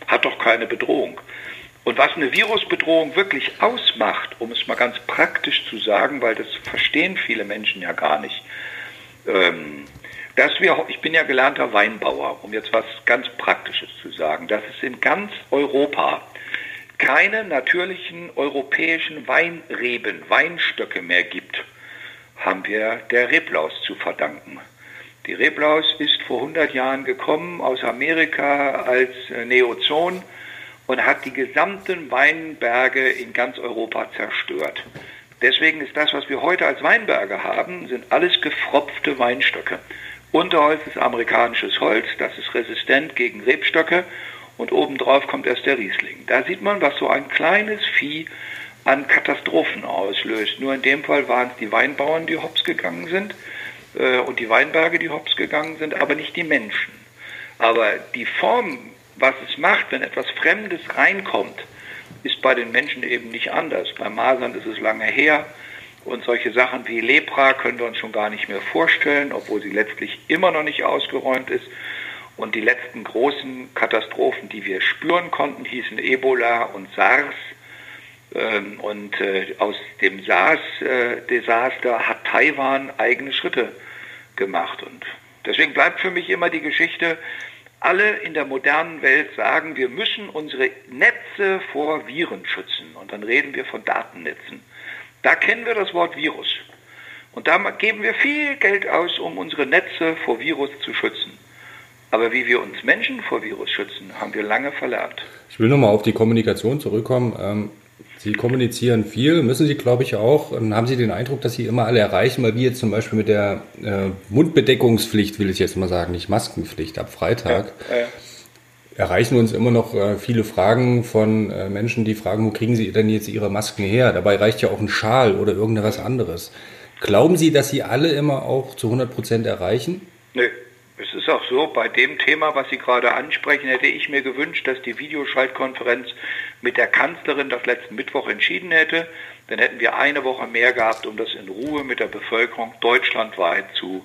hat doch keine Bedrohung. Und was eine Virusbedrohung wirklich ausmacht, um es mal ganz praktisch zu sagen, weil das verstehen viele Menschen ja gar nicht, ähm, dass wir, ich bin ja gelernter Weinbauer, um jetzt was ganz Praktisches zu sagen, dass es in ganz Europa keine natürlichen europäischen Weinreben, Weinstöcke mehr gibt, haben wir der Reblaus zu verdanken. Die Reblaus ist vor 100 Jahren gekommen aus Amerika als äh, Neozon und hat die gesamten Weinberge in ganz Europa zerstört. Deswegen ist das, was wir heute als Weinberge haben, sind alles gefropfte Weinstöcke. Unterholz ist amerikanisches Holz, das ist resistent gegen Rebstöcke und obendrauf kommt erst der Riesling. Da sieht man, was so ein kleines Vieh an Katastrophen auslöst. Nur in dem Fall waren es die Weinbauern, die hops gegangen sind äh, und die Weinberge, die hops gegangen sind, aber nicht die Menschen. Aber die Form was es macht, wenn etwas Fremdes reinkommt, ist bei den Menschen eben nicht anders. Bei Masern ist es lange her und solche Sachen wie Lepra können wir uns schon gar nicht mehr vorstellen, obwohl sie letztlich immer noch nicht ausgeräumt ist. Und die letzten großen Katastrophen, die wir spüren konnten, hießen Ebola und SARS. Ähm, und äh, aus dem SARS-Desaster hat Taiwan eigene Schritte gemacht. Und deswegen bleibt für mich immer die Geschichte, alle in der modernen Welt sagen, wir müssen unsere Netze vor Viren schützen. Und dann reden wir von Datennetzen. Da kennen wir das Wort Virus. Und da geben wir viel Geld aus, um unsere Netze vor Virus zu schützen. Aber wie wir uns Menschen vor Virus schützen, haben wir lange verlernt. Ich will nochmal auf die Kommunikation zurückkommen. Sie kommunizieren viel, müssen Sie, glaube ich, auch. Und haben Sie den Eindruck, dass Sie immer alle erreichen, weil wir jetzt zum Beispiel mit der äh, Mundbedeckungspflicht, will ich jetzt mal sagen, nicht Maskenpflicht ab Freitag, ja, ja. erreichen uns immer noch äh, viele Fragen von äh, Menschen, die fragen, wo kriegen Sie denn jetzt Ihre Masken her? Dabei reicht ja auch ein Schal oder irgendetwas anderes. Glauben Sie, dass Sie alle immer auch zu 100 Prozent erreichen? Nö. Es ist auch so, bei dem Thema, was Sie gerade ansprechen, hätte ich mir gewünscht, dass die Videoschaltkonferenz mit der Kanzlerin das letzten Mittwoch entschieden hätte. Dann hätten wir eine Woche mehr gehabt, um das in Ruhe mit der Bevölkerung deutschlandweit zu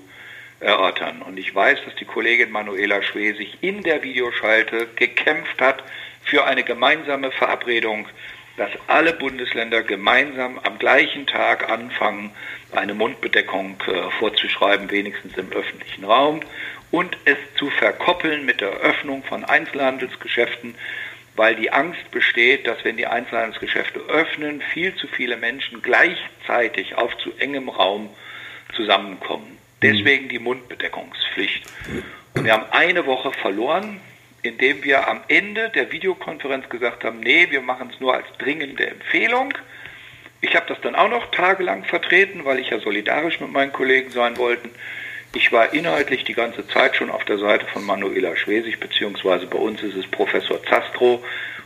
erörtern. Und ich weiß, dass die Kollegin Manuela Schwesig in der Videoschalte gekämpft hat für eine gemeinsame Verabredung, dass alle Bundesländer gemeinsam am gleichen Tag anfangen, eine Mundbedeckung äh, vorzuschreiben, wenigstens im öffentlichen Raum und es zu verkoppeln mit der Öffnung von Einzelhandelsgeschäften, weil die Angst besteht, dass wenn die Einzelhandelsgeschäfte öffnen, viel zu viele Menschen gleichzeitig auf zu engem Raum zusammenkommen. Deswegen die Mundbedeckungspflicht. Und wir haben eine Woche verloren, indem wir am Ende der Videokonferenz gesagt haben, nee, wir machen es nur als dringende Empfehlung. Ich habe das dann auch noch tagelang vertreten, weil ich ja solidarisch mit meinen Kollegen sein wollte. Ich war inhaltlich die ganze Zeit schon auf der Seite von Manuela Schwesig, beziehungsweise bei uns ist es Professor Zastro,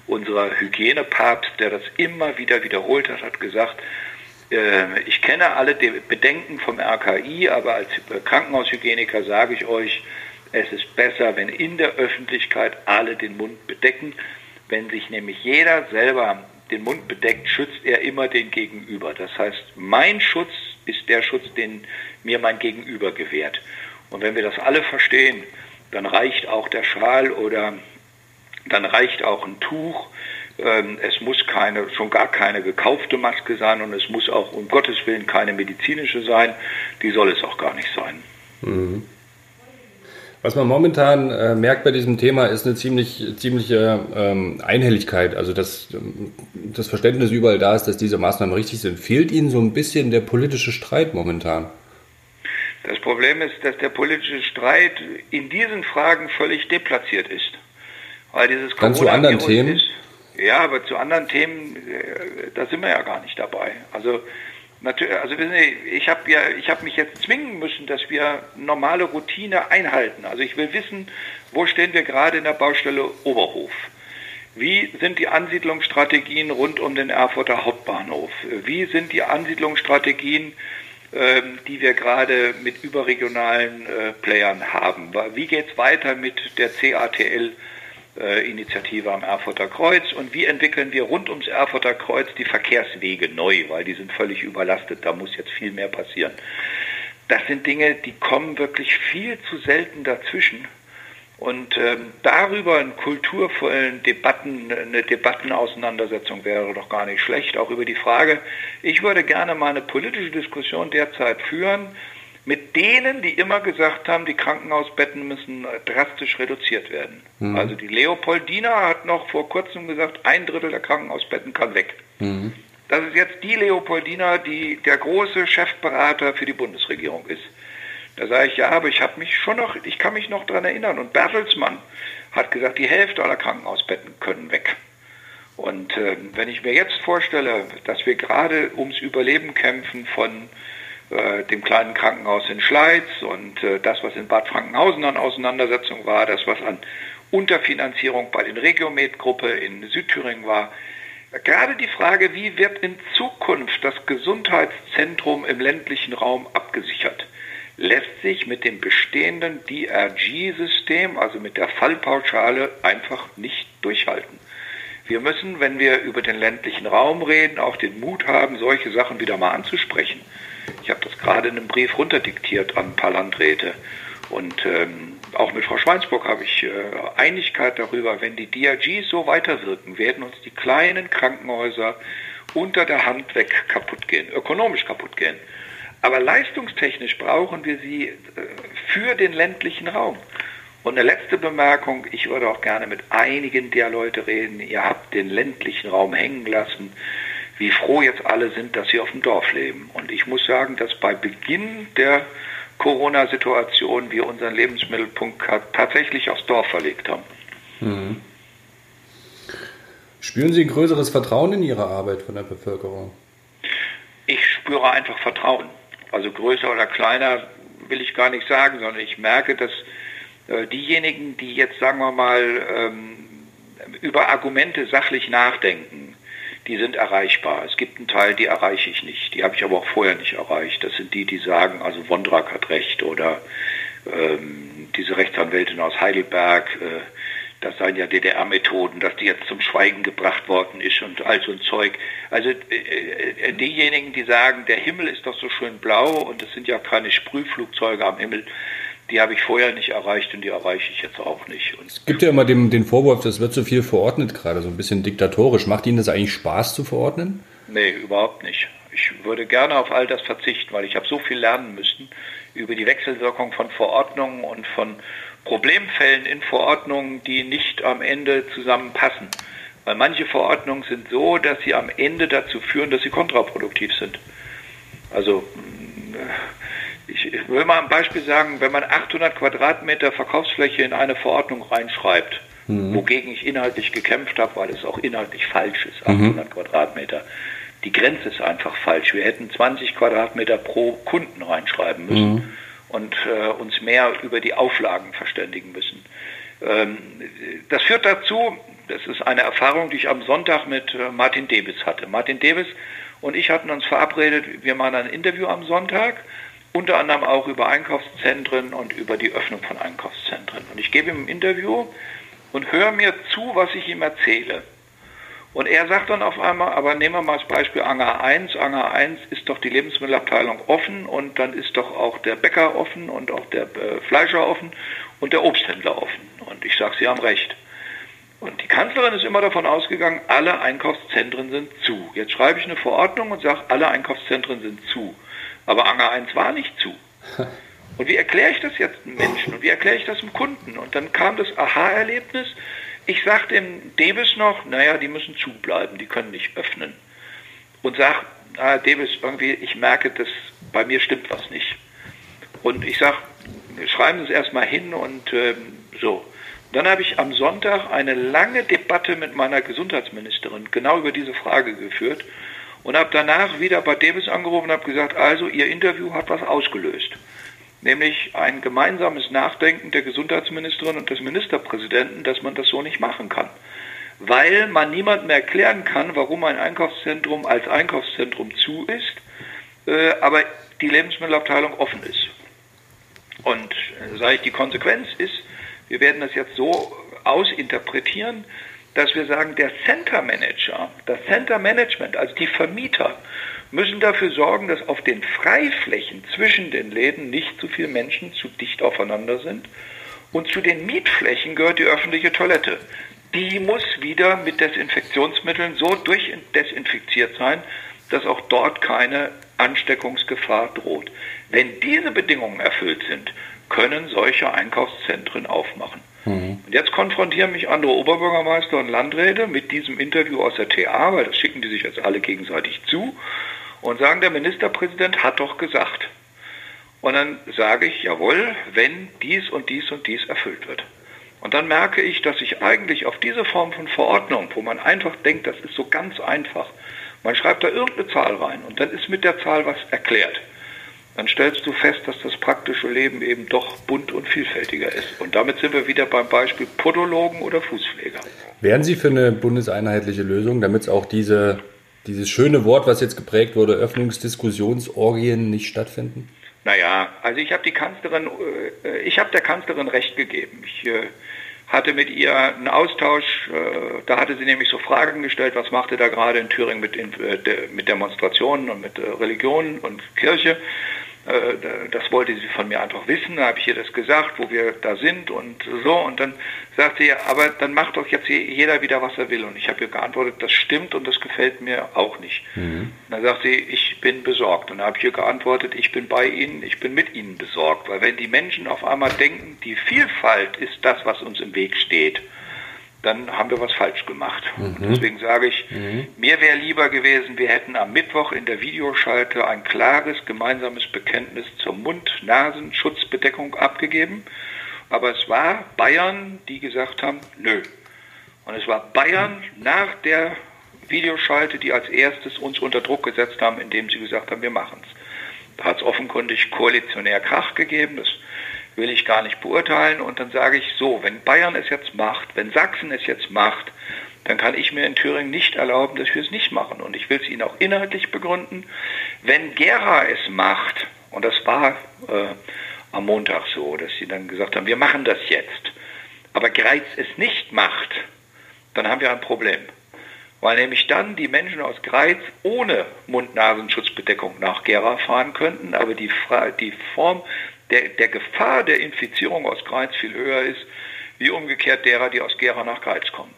unser Hygienepapst, der das immer wieder wiederholt hat, hat gesagt, äh, ich kenne alle Bedenken vom RKI, aber als Krankenhaushygieniker sage ich euch, es ist besser, wenn in der Öffentlichkeit alle den Mund bedecken. Wenn sich nämlich jeder selber den Mund bedeckt, schützt er immer den Gegenüber. Das heißt, mein Schutz ist der Schutz, den mir mein Gegenüber gewährt. Und wenn wir das alle verstehen, dann reicht auch der Schal oder dann reicht auch ein Tuch. Ähm, es muss keine, schon gar keine gekaufte Maske sein und es muss auch um Gottes Willen keine medizinische sein. Die soll es auch gar nicht sein. Mhm. Was man momentan äh, merkt bei diesem Thema ist eine ziemlich, ziemliche ähm, Einhelligkeit. Also dass ähm, das Verständnis überall da ist, dass diese Maßnahmen richtig sind. Fehlt Ihnen so ein bisschen der politische Streit momentan? Das Problem ist, dass der politische Streit in diesen Fragen völlig deplatziert ist. Weil dieses Dann zu anderen Themen? Ist, ja, aber zu anderen Themen, äh, da sind wir ja gar nicht dabei. Also natürlich, also wissen Sie, ich habe ja, ich habe mich jetzt zwingen müssen, dass wir normale Routine einhalten. Also ich will wissen, wo stehen wir gerade in der Baustelle Oberhof? Wie sind die Ansiedlungsstrategien rund um den Erfurter Hauptbahnhof? Wie sind die Ansiedlungsstrategien, die wir gerade mit überregionalen äh, Playern haben? Wie geht es weiter mit der CATL? Äh, Initiative am Erfurter Kreuz und wie entwickeln wir rund ums Erfurter Kreuz die Verkehrswege neu, weil die sind völlig überlastet, da muss jetzt viel mehr passieren. Das sind Dinge, die kommen wirklich viel zu selten dazwischen. Und ähm, darüber einen kulturvollen Debatten, eine Debattenauseinandersetzung wäre doch gar nicht schlecht. Auch über die Frage, ich würde gerne mal eine politische Diskussion derzeit führen mit denen, die immer gesagt haben, die Krankenhausbetten müssen drastisch reduziert werden. Mhm. Also die Leopoldina hat noch vor kurzem gesagt, ein Drittel der Krankenhausbetten kann weg. Mhm. Das ist jetzt die Leopoldina, die der große Chefberater für die Bundesregierung ist. Da sage ich, ja, aber ich habe mich schon noch, ich kann mich noch daran erinnern. Und Bertelsmann hat gesagt, die Hälfte aller Krankenhausbetten können weg. Und äh, wenn ich mir jetzt vorstelle, dass wir gerade ums Überleben kämpfen von äh, dem kleinen Krankenhaus in Schleiz und äh, das, was in Bad Frankenhausen an Auseinandersetzung war, das, was an Unterfinanzierung bei den Regiomed-Gruppe in Südthüringen war. Gerade die Frage, wie wird in Zukunft das Gesundheitszentrum im ländlichen Raum abgesichert, lässt sich mit dem bestehenden DRG-System, also mit der Fallpauschale, einfach nicht durchhalten. Wir müssen, wenn wir über den ländlichen Raum reden, auch den Mut haben, solche Sachen wieder mal anzusprechen. Ich habe das gerade in einem Brief runterdiktiert an ein paar Landräte. Und ähm, auch mit Frau Schweinsburg habe ich äh, Einigkeit darüber, wenn die DRGs so weiterwirken, werden uns die kleinen Krankenhäuser unter der Hand weg kaputt gehen, ökonomisch kaputt gehen. Aber leistungstechnisch brauchen wir sie äh, für den ländlichen Raum. Und eine letzte Bemerkung, ich würde auch gerne mit einigen der Leute reden, ihr habt den ländlichen Raum hängen lassen wie froh jetzt alle sind, dass sie auf dem Dorf leben. Und ich muss sagen, dass bei Beginn der Corona-Situation wir unseren Lebensmittelpunkt tatsächlich aufs Dorf verlegt haben. Mhm. Spüren Sie ein größeres Vertrauen in Ihre Arbeit von der Bevölkerung? Ich spüre einfach Vertrauen. Also größer oder kleiner will ich gar nicht sagen, sondern ich merke, dass äh, diejenigen, die jetzt, sagen wir mal, ähm, über Argumente sachlich nachdenken, die sind erreichbar. Es gibt einen Teil, die erreiche ich nicht. Die habe ich aber auch vorher nicht erreicht. Das sind die, die sagen, also Wondrak hat recht oder ähm, diese Rechtsanwältin aus Heidelberg, äh, das seien ja DDR-Methoden, dass die jetzt zum Schweigen gebracht worden ist und all so ein Zeug. Also äh, äh, diejenigen, die sagen, der Himmel ist doch so schön blau und es sind ja keine Sprühflugzeuge am Himmel, die habe ich vorher nicht erreicht und die erreiche ich jetzt auch nicht. Und es gibt ja immer den, den Vorwurf, das wird zu viel verordnet gerade, so ein bisschen diktatorisch. Macht Ihnen das eigentlich Spaß zu verordnen? Nee, überhaupt nicht. Ich würde gerne auf all das verzichten, weil ich habe so viel lernen müssen über die Wechselwirkung von Verordnungen und von Problemfällen in Verordnungen, die nicht am Ende zusammenpassen. Weil manche Verordnungen sind so, dass sie am Ende dazu führen, dass sie kontraproduktiv sind. Also ich will mal ein Beispiel sagen, wenn man 800 Quadratmeter Verkaufsfläche in eine Verordnung reinschreibt, mhm. wogegen ich inhaltlich gekämpft habe, weil es auch inhaltlich falsch ist, 800 mhm. Quadratmeter. Die Grenze ist einfach falsch. Wir hätten 20 Quadratmeter pro Kunden reinschreiben müssen mhm. Und äh, uns mehr über die Auflagen verständigen müssen. Ähm, das führt dazu, das ist eine Erfahrung, die ich am Sonntag mit äh, Martin Debis hatte. Martin Debis und ich hatten uns verabredet, wir machen ein Interview am Sonntag unter anderem auch über Einkaufszentren und über die Öffnung von Einkaufszentren. Und ich gebe ihm ein Interview und höre mir zu, was ich ihm erzähle. Und er sagt dann auf einmal, aber nehmen wir mal das Beispiel Anger 1. Anger 1 ist doch die Lebensmittelabteilung offen und dann ist doch auch der Bäcker offen und auch der äh, Fleischer offen und der Obsthändler offen. Und ich sage, Sie haben recht. Und die Kanzlerin ist immer davon ausgegangen, alle Einkaufszentren sind zu. Jetzt schreibe ich eine Verordnung und sage, alle Einkaufszentren sind zu. Aber Anger 1 war nicht zu. Und wie erkläre ich das jetzt den Menschen und wie erkläre ich das dem Kunden? Und dann kam das Aha-Erlebnis. Ich sagte dem Debis noch, naja, die müssen zubleiben, die können nicht öffnen. Und sag, ah, Debis, irgendwie, ich merke, dass bei mir stimmt was nicht. Und ich sage, schreiben Sie es erstmal hin und ähm, so. Dann habe ich am Sonntag eine lange Debatte mit meiner Gesundheitsministerin genau über diese Frage geführt und habe danach wieder bei Davis angerufen und habe gesagt, also Ihr Interview hat was ausgelöst. Nämlich ein gemeinsames Nachdenken der Gesundheitsministerin und des Ministerpräsidenten, dass man das so nicht machen kann. Weil man niemandem erklären kann, warum ein Einkaufszentrum als Einkaufszentrum zu ist, äh, aber die Lebensmittelabteilung offen ist. Und äh, sage ich, die Konsequenz ist, wir werden das jetzt so ausinterpretieren, dass wir sagen, der Center Manager, das Center Management, also die Vermieter, müssen dafür sorgen, dass auf den Freiflächen zwischen den Läden nicht zu viele Menschen zu dicht aufeinander sind. Und zu den Mietflächen gehört die öffentliche Toilette. Die muss wieder mit Desinfektionsmitteln so durchdesinfiziert sein, dass auch dort keine Ansteckungsgefahr droht. Wenn diese Bedingungen erfüllt sind, können solche Einkaufszentren aufmachen. Mhm. Und jetzt konfrontieren mich andere Oberbürgermeister und Landräte mit diesem Interview aus der TA, weil das schicken die sich jetzt alle gegenseitig zu, und sagen, der Ministerpräsident hat doch gesagt. Und dann sage ich, jawohl, wenn dies und dies und dies erfüllt wird. Und dann merke ich, dass ich eigentlich auf diese Form von Verordnung, wo man einfach denkt, das ist so ganz einfach, man schreibt da irgendeine Zahl rein und dann ist mit der Zahl was erklärt dann stellst du fest, dass das praktische Leben eben doch bunt und vielfältiger ist. Und damit sind wir wieder beim Beispiel Podologen oder Fußpfleger. Wären Sie für eine bundeseinheitliche Lösung, damit es auch diese, dieses schöne Wort, was jetzt geprägt wurde, Öffnungsdiskussionsorgien nicht stattfinden? Naja, also ich habe die Kanzlerin, äh, ich habe der Kanzlerin recht gegeben. Ich äh, hatte mit ihr einen Austausch, äh, da hatte sie nämlich so Fragen gestellt, was macht ihr da gerade in Thüringen mit, mit Demonstrationen und mit Religionen und Kirche. Äh, das wollte sie von mir einfach wissen. Da habe ich ihr das gesagt, wo wir da sind und so. Und dann sagte sie, aber dann macht doch jetzt jeder wieder, was er will. Und ich habe ihr geantwortet, das stimmt und das gefällt mir auch nicht. Mhm. Dann sagt sie, ich bin besorgt. Und dann habe ich ihr geantwortet, ich bin bei Ihnen, ich bin mit Ihnen besorgt. Weil wenn die Menschen auf einmal denken, die Vielfalt ist das, was uns im Weg steht, dann haben wir was falsch gemacht. Mhm. Deswegen sage ich, mhm. mir wäre lieber gewesen, wir hätten am Mittwoch in der Videoschalte ein klares gemeinsames Bekenntnis zur Mund-Nasen-Schutzbedeckung abgegeben. Aber es war Bayern, die gesagt haben, nö. Und es war Bayern nach der Videoschalte, die als erstes uns unter Druck gesetzt haben, indem sie gesagt haben, wir machen es. Da hat es offenkundig koalitionär Krach gegeben. Das will ich gar nicht beurteilen. Und dann sage ich so, wenn Bayern es jetzt macht, wenn Sachsen es jetzt macht, dann kann ich mir in Thüringen nicht erlauben, dass wir es nicht machen. Und ich will es Ihnen auch inhaltlich begründen. Wenn Gera es macht, und das war äh, am Montag so, dass sie dann gesagt haben, wir machen das jetzt, aber Greiz es nicht macht, dann haben wir ein Problem. Weil nämlich dann die Menschen aus Greiz ohne Mund-Nasenschutzbedeckung nach Gera fahren könnten, aber die, die Form der, der Gefahr der Infizierung aus Greiz viel höher ist, wie umgekehrt derer, die aus Gera nach Greiz kommen.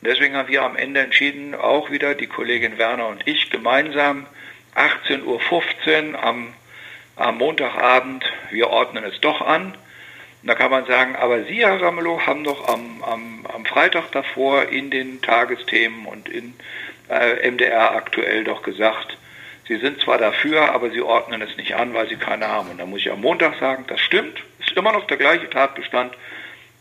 Und deswegen haben wir am Ende entschieden, auch wieder die Kollegin Werner und ich gemeinsam 18.15 Uhr am, am Montagabend, wir ordnen es doch an. Und da kann man sagen, aber Sie, Herr Ramelow, haben doch am, am, am Freitag davor in den Tagesthemen und in äh, MDR aktuell doch gesagt, Sie sind zwar dafür, aber Sie ordnen es nicht an, weil Sie keine haben. Und da muss ich am Montag sagen, das stimmt, ist immer noch der gleiche Tatbestand,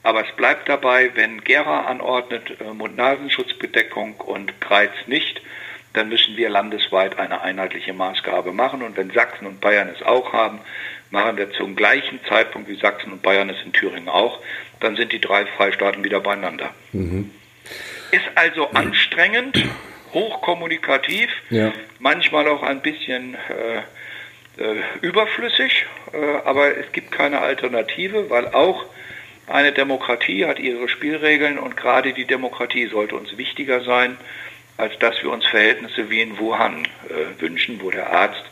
aber es bleibt dabei, wenn Gera anordnet äh, Mund-Nasenschutzbedeckung und Kreiz nicht, dann müssen wir landesweit eine einheitliche Maßgabe machen. Und wenn Sachsen und Bayern es auch haben, machen wir zum gleichen Zeitpunkt wie Sachsen und Bayern es in Thüringen auch. Dann sind die drei Freistaaten wieder beieinander. Mhm. Ist also anstrengend hochkommunikativ, ja. manchmal auch ein bisschen äh, äh, überflüssig, äh, aber es gibt keine Alternative, weil auch eine Demokratie hat ihre Spielregeln und gerade die Demokratie sollte uns wichtiger sein, als dass wir uns Verhältnisse wie in Wuhan äh, wünschen, wo der Arzt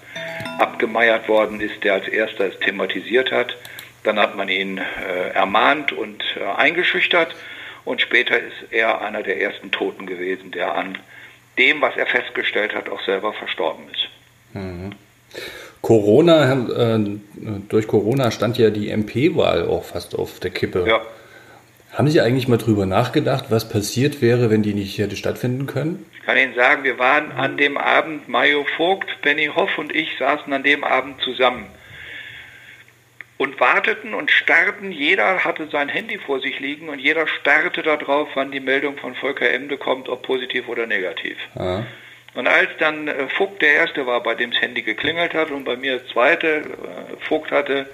abgemeiert worden ist, der als erster es thematisiert hat. Dann hat man ihn äh, ermahnt und äh, eingeschüchtert und später ist er einer der ersten Toten gewesen, der an dem, was er festgestellt hat, auch selber verstorben ist. Mhm. Corona, äh, durch Corona stand ja die MP-Wahl auch fast auf der Kippe. Ja. Haben Sie eigentlich mal drüber nachgedacht, was passiert wäre, wenn die nicht hätte stattfinden können? Ich kann Ihnen sagen, wir waren an dem Abend, Mario Vogt, Benny Hoff und ich saßen an dem Abend zusammen. Und warteten und starrten. Jeder hatte sein Handy vor sich liegen und jeder starrte darauf, wann die Meldung von Volker Emde kommt, ob positiv oder negativ. Ja. Und als dann äh, Vogt der Erste war, bei dem das Handy geklingelt hat und bei mir der Zweite, äh, Vogt hatte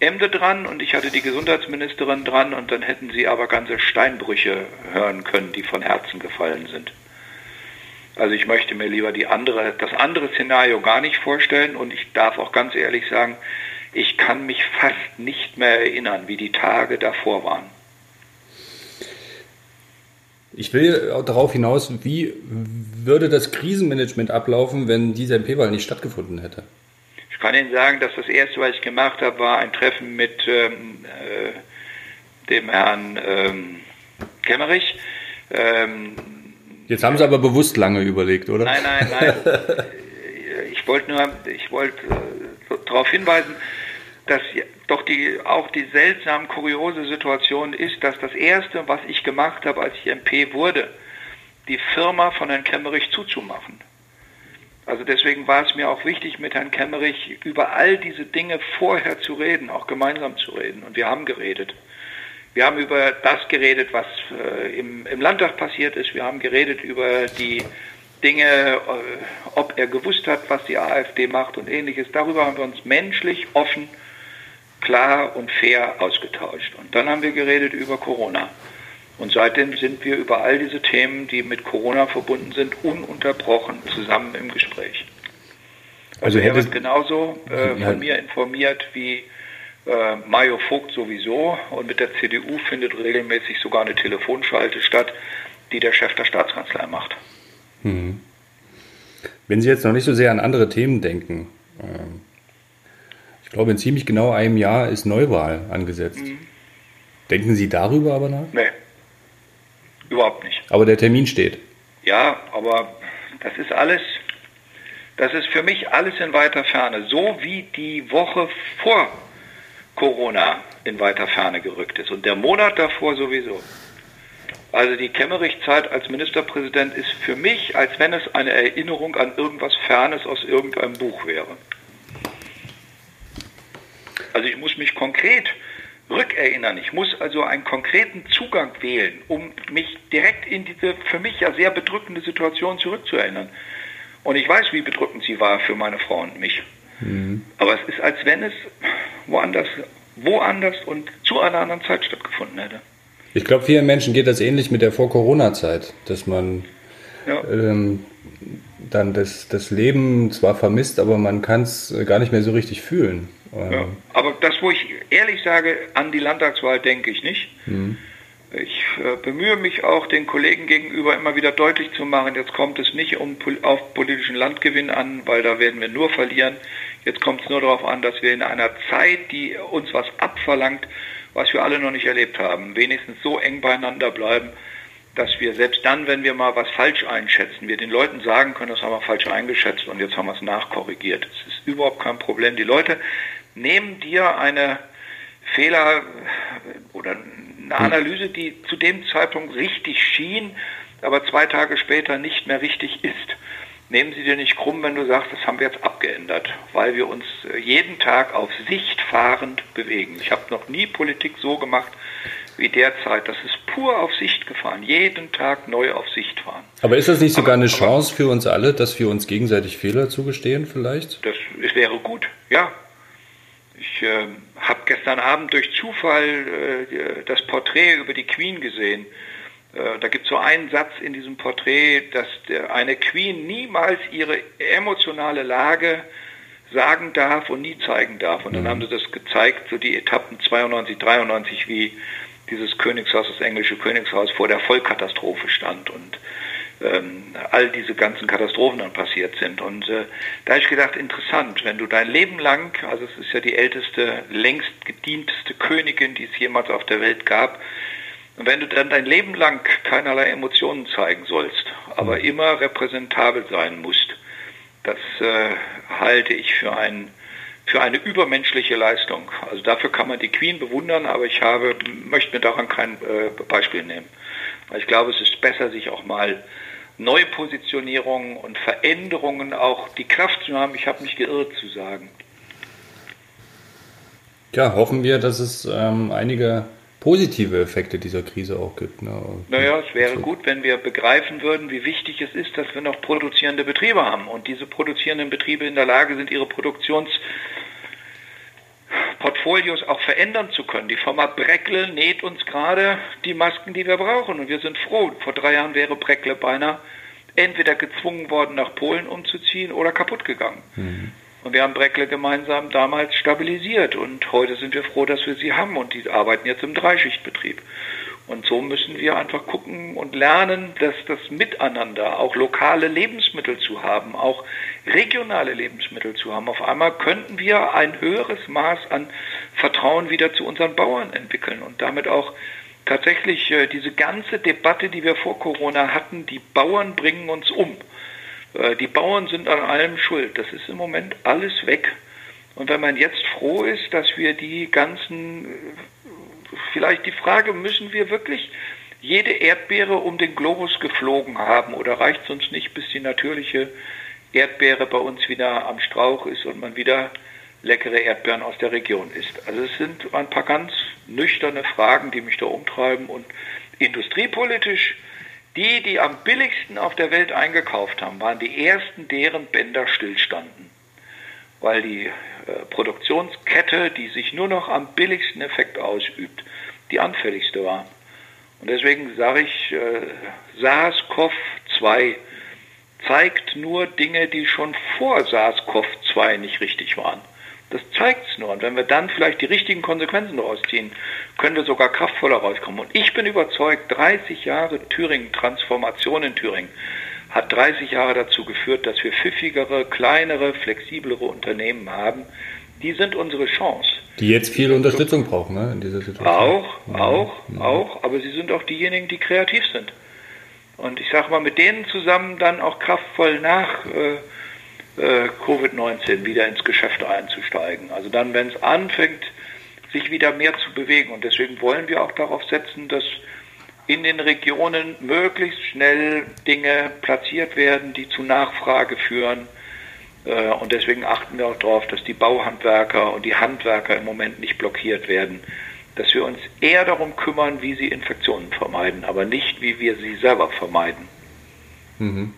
Emde dran und ich hatte die Gesundheitsministerin dran und dann hätten sie aber ganze Steinbrüche hören können, die von Herzen gefallen sind. Also ich möchte mir lieber die andere, das andere Szenario gar nicht vorstellen und ich darf auch ganz ehrlich sagen, ich kann mich fast nicht mehr erinnern, wie die Tage davor waren. Ich will darauf hinaus, wie würde das Krisenmanagement ablaufen, wenn dieser MP-Wahl nicht stattgefunden hätte? Ich kann Ihnen sagen, dass das Erste, was ich gemacht habe, war ein Treffen mit ähm, äh, dem Herrn ähm, Kemmerich. Ähm, Jetzt haben Sie aber bewusst lange überlegt, oder? Nein, nein, nein. ich wollte nur, ich wollte äh, darauf hinweisen, dass doch die, auch die seltsam kuriose Situation ist, dass das Erste, was ich gemacht habe, als ich MP wurde, die Firma von Herrn Kemmerich zuzumachen. Also deswegen war es mir auch wichtig, mit Herrn Kemmerich über all diese Dinge vorher zu reden, auch gemeinsam zu reden. Und wir haben geredet. Wir haben über das geredet, was äh, im, im Landtag passiert ist. Wir haben geredet über die Dinge, äh, ob er gewusst hat, was die AfD macht und ähnliches. Darüber haben wir uns menschlich, offen klar und fair ausgetauscht. Und dann haben wir geredet über Corona. Und seitdem sind wir über all diese Themen, die mit Corona verbunden sind, ununterbrochen zusammen im Gespräch. Also, also er wird genauso äh, von mir informiert wie äh, Mario Vogt sowieso. Und mit der CDU findet regelmäßig sogar eine Telefonschalte statt, die der Chef der Staatskanzlei macht. Hm. Wenn Sie jetzt noch nicht so sehr an andere Themen denken, ähm glaube, in ziemlich genau einem Jahr ist Neuwahl angesetzt. Mhm. Denken Sie darüber aber nach? Nee, überhaupt nicht. Aber der Termin steht. Ja, aber das ist alles, das ist für mich alles in weiter Ferne. So wie die Woche vor Corona in weiter Ferne gerückt ist und der Monat davor sowieso. Also die Kemmerich-Zeit als Ministerpräsident ist für mich, als wenn es eine Erinnerung an irgendwas Fernes aus irgendeinem Buch wäre. Also ich muss mich konkret rückerinnern. Ich muss also einen konkreten Zugang wählen, um mich direkt in diese für mich ja sehr bedrückende Situation zurückzuerinnern. Und ich weiß, wie bedrückend sie war für meine Frau und mich. Mhm. Aber es ist, als wenn es woanders, woanders und zu einer anderen Zeit stattgefunden hätte. Ich glaube, vielen Menschen geht das ähnlich mit der Vor-Corona-Zeit, dass man ja. ähm, dann das, das Leben zwar vermisst, aber man kann es gar nicht mehr so richtig fühlen. Ja, aber das, wo ich ehrlich sage, an die Landtagswahl denke ich nicht. Mhm. Ich äh, bemühe mich auch, den Kollegen gegenüber immer wieder deutlich zu machen, jetzt kommt es nicht um, auf politischen Landgewinn an, weil da werden wir nur verlieren. Jetzt kommt es nur darauf an, dass wir in einer Zeit, die uns was abverlangt, was wir alle noch nicht erlebt haben, wenigstens so eng beieinander bleiben, dass wir selbst dann, wenn wir mal was falsch einschätzen, wir den Leuten sagen können, das haben wir falsch eingeschätzt und jetzt haben wir es nachkorrigiert. Es ist überhaupt kein Problem. Die Leute nehmen dir eine Fehler oder eine hm. Analyse, die zu dem Zeitpunkt richtig schien, aber zwei Tage später nicht mehr richtig ist. Nehmen Sie dir nicht krumm, wenn du sagst, das haben wir jetzt abgeändert, weil wir uns jeden Tag auf Sicht fahrend bewegen. Ich habe noch nie Politik so gemacht wie derzeit. Das ist pur auf Sicht gefahren, jeden Tag neu auf Sicht fahren. Aber ist das nicht sogar eine Chance für uns alle, dass wir uns gegenseitig Fehler zugestehen vielleicht? Das wäre gut, ja. Ich äh, habe gestern Abend durch Zufall äh, das Porträt über die Queen gesehen. Äh, da gibt es so einen Satz in diesem Porträt, dass der, eine Queen niemals ihre emotionale Lage sagen darf und nie zeigen darf. Und dann mhm. haben sie das gezeigt, so die Etappen 92, 93, wie dieses Königshaus, das englische Königshaus, vor der Vollkatastrophe stand und ähm, all diese ganzen Katastrophen dann passiert sind. Und äh, da habe ich gedacht, interessant, wenn du dein Leben lang, also es ist ja die älteste, längst gedienteste Königin, die es jemals auf der Welt gab, und wenn du dann dein Leben lang keinerlei Emotionen zeigen sollst, aber mhm. immer repräsentabel sein musst, das äh, halte ich für, ein, für eine übermenschliche Leistung. Also dafür kann man die Queen bewundern, aber ich habe, möchte mir daran kein äh, Beispiel nehmen. Ich glaube, es ist besser, sich auch mal Neupositionierungen und Veränderungen auch die Kraft zu haben, ich habe mich geirrt zu sagen. Ja, hoffen wir, dass es ähm, einige positive Effekte dieser Krise auch gibt. Ne? Naja, es wäre gut, wenn wir begreifen würden, wie wichtig es ist, dass wir noch produzierende Betriebe haben und diese produzierenden Betriebe in der Lage sind, ihre Produktionsportfolios auch verändern zu können. Die Firma Breckle näht uns gerade die Masken, die wir brauchen und wir sind froh. Vor drei Jahren wäre Breckle beinahe entweder gezwungen worden, nach Polen umzuziehen oder kaputt gegangen. Mhm. Und wir haben Breckle gemeinsam damals stabilisiert und heute sind wir froh, dass wir sie haben und die arbeiten jetzt im Dreischichtbetrieb. Und so müssen wir einfach gucken und lernen, dass das Miteinander, auch lokale Lebensmittel zu haben, auch regionale Lebensmittel zu haben. Auf einmal könnten wir ein höheres Maß an Vertrauen wieder zu unseren Bauern entwickeln und damit auch tatsächlich äh, diese ganze Debatte, die wir vor Corona hatten, die Bauern bringen uns um. Äh, die Bauern sind an allem schuld. Das ist im Moment alles weg. Und wenn man jetzt froh ist, dass wir die ganzen, vielleicht die Frage, müssen wir wirklich jede Erdbeere um den Globus geflogen haben oder reicht es uns nicht, bis die natürliche Erdbeere bei uns wieder am Strauch ist und man wieder leckere Erdbeeren aus der Region isst? Also es sind ein paar ganz nüchterne Fragen, die mich da umtreiben und industriepolitisch die, die am billigsten auf der Welt eingekauft haben, waren die ersten, deren Bänder stillstanden. Weil die äh, Produktionskette, die sich nur noch am billigsten Effekt ausübt, die anfälligste war. Und deswegen sage ich, äh, SARS-CoV-2 zeigt nur Dinge, die schon vor SARS-CoV-2 nicht richtig waren. Das zeigt es nur. Und wenn wir dann vielleicht die richtigen Konsequenzen daraus ziehen, können wir sogar kraftvoller rauskommen. Und ich bin überzeugt, 30 Jahre Thüringen, Transformation in Thüringen, hat 30 Jahre dazu geführt, dass wir pfiffigere, kleinere, flexiblere Unternehmen haben. Die sind unsere Chance. Die jetzt viel Unterstützung brauchen ne, in dieser Situation. Auch, auch, ja. auch. Aber sie sind auch diejenigen, die kreativ sind. Und ich sage mal, mit denen zusammen dann auch kraftvoll nach äh, äh, Covid-19 wieder ins Geschäft einzusteigen. Also dann, wenn es anfängt, sich wieder mehr zu bewegen. Und deswegen wollen wir auch darauf setzen, dass in den Regionen möglichst schnell Dinge platziert werden, die zu Nachfrage führen. Äh, und deswegen achten wir auch darauf, dass die Bauhandwerker und die Handwerker im Moment nicht blockiert werden. Dass wir uns eher darum kümmern, wie sie Infektionen vermeiden, aber nicht, wie wir sie selber vermeiden. Mhm.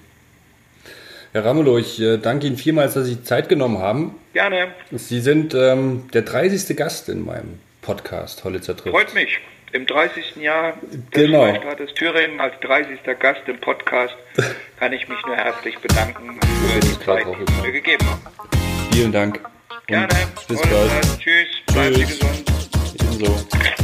Herr Ramelow, ich äh, danke Ihnen vielmals, dass Sie Zeit genommen haben. Gerne. Sie sind ähm, der 30. Gast in meinem Podcast Hollitzer trifft. Freut mich. Im 30. Jahr des genau. Freistaates Thüringen als 30. Gast im Podcast kann ich mich nur herzlich bedanken für die Zeit, die Sie mir gegeben haben. Vielen Dank. Gerne. bis bald. Tschüss. Bleiben Sie gesund. Ebenso.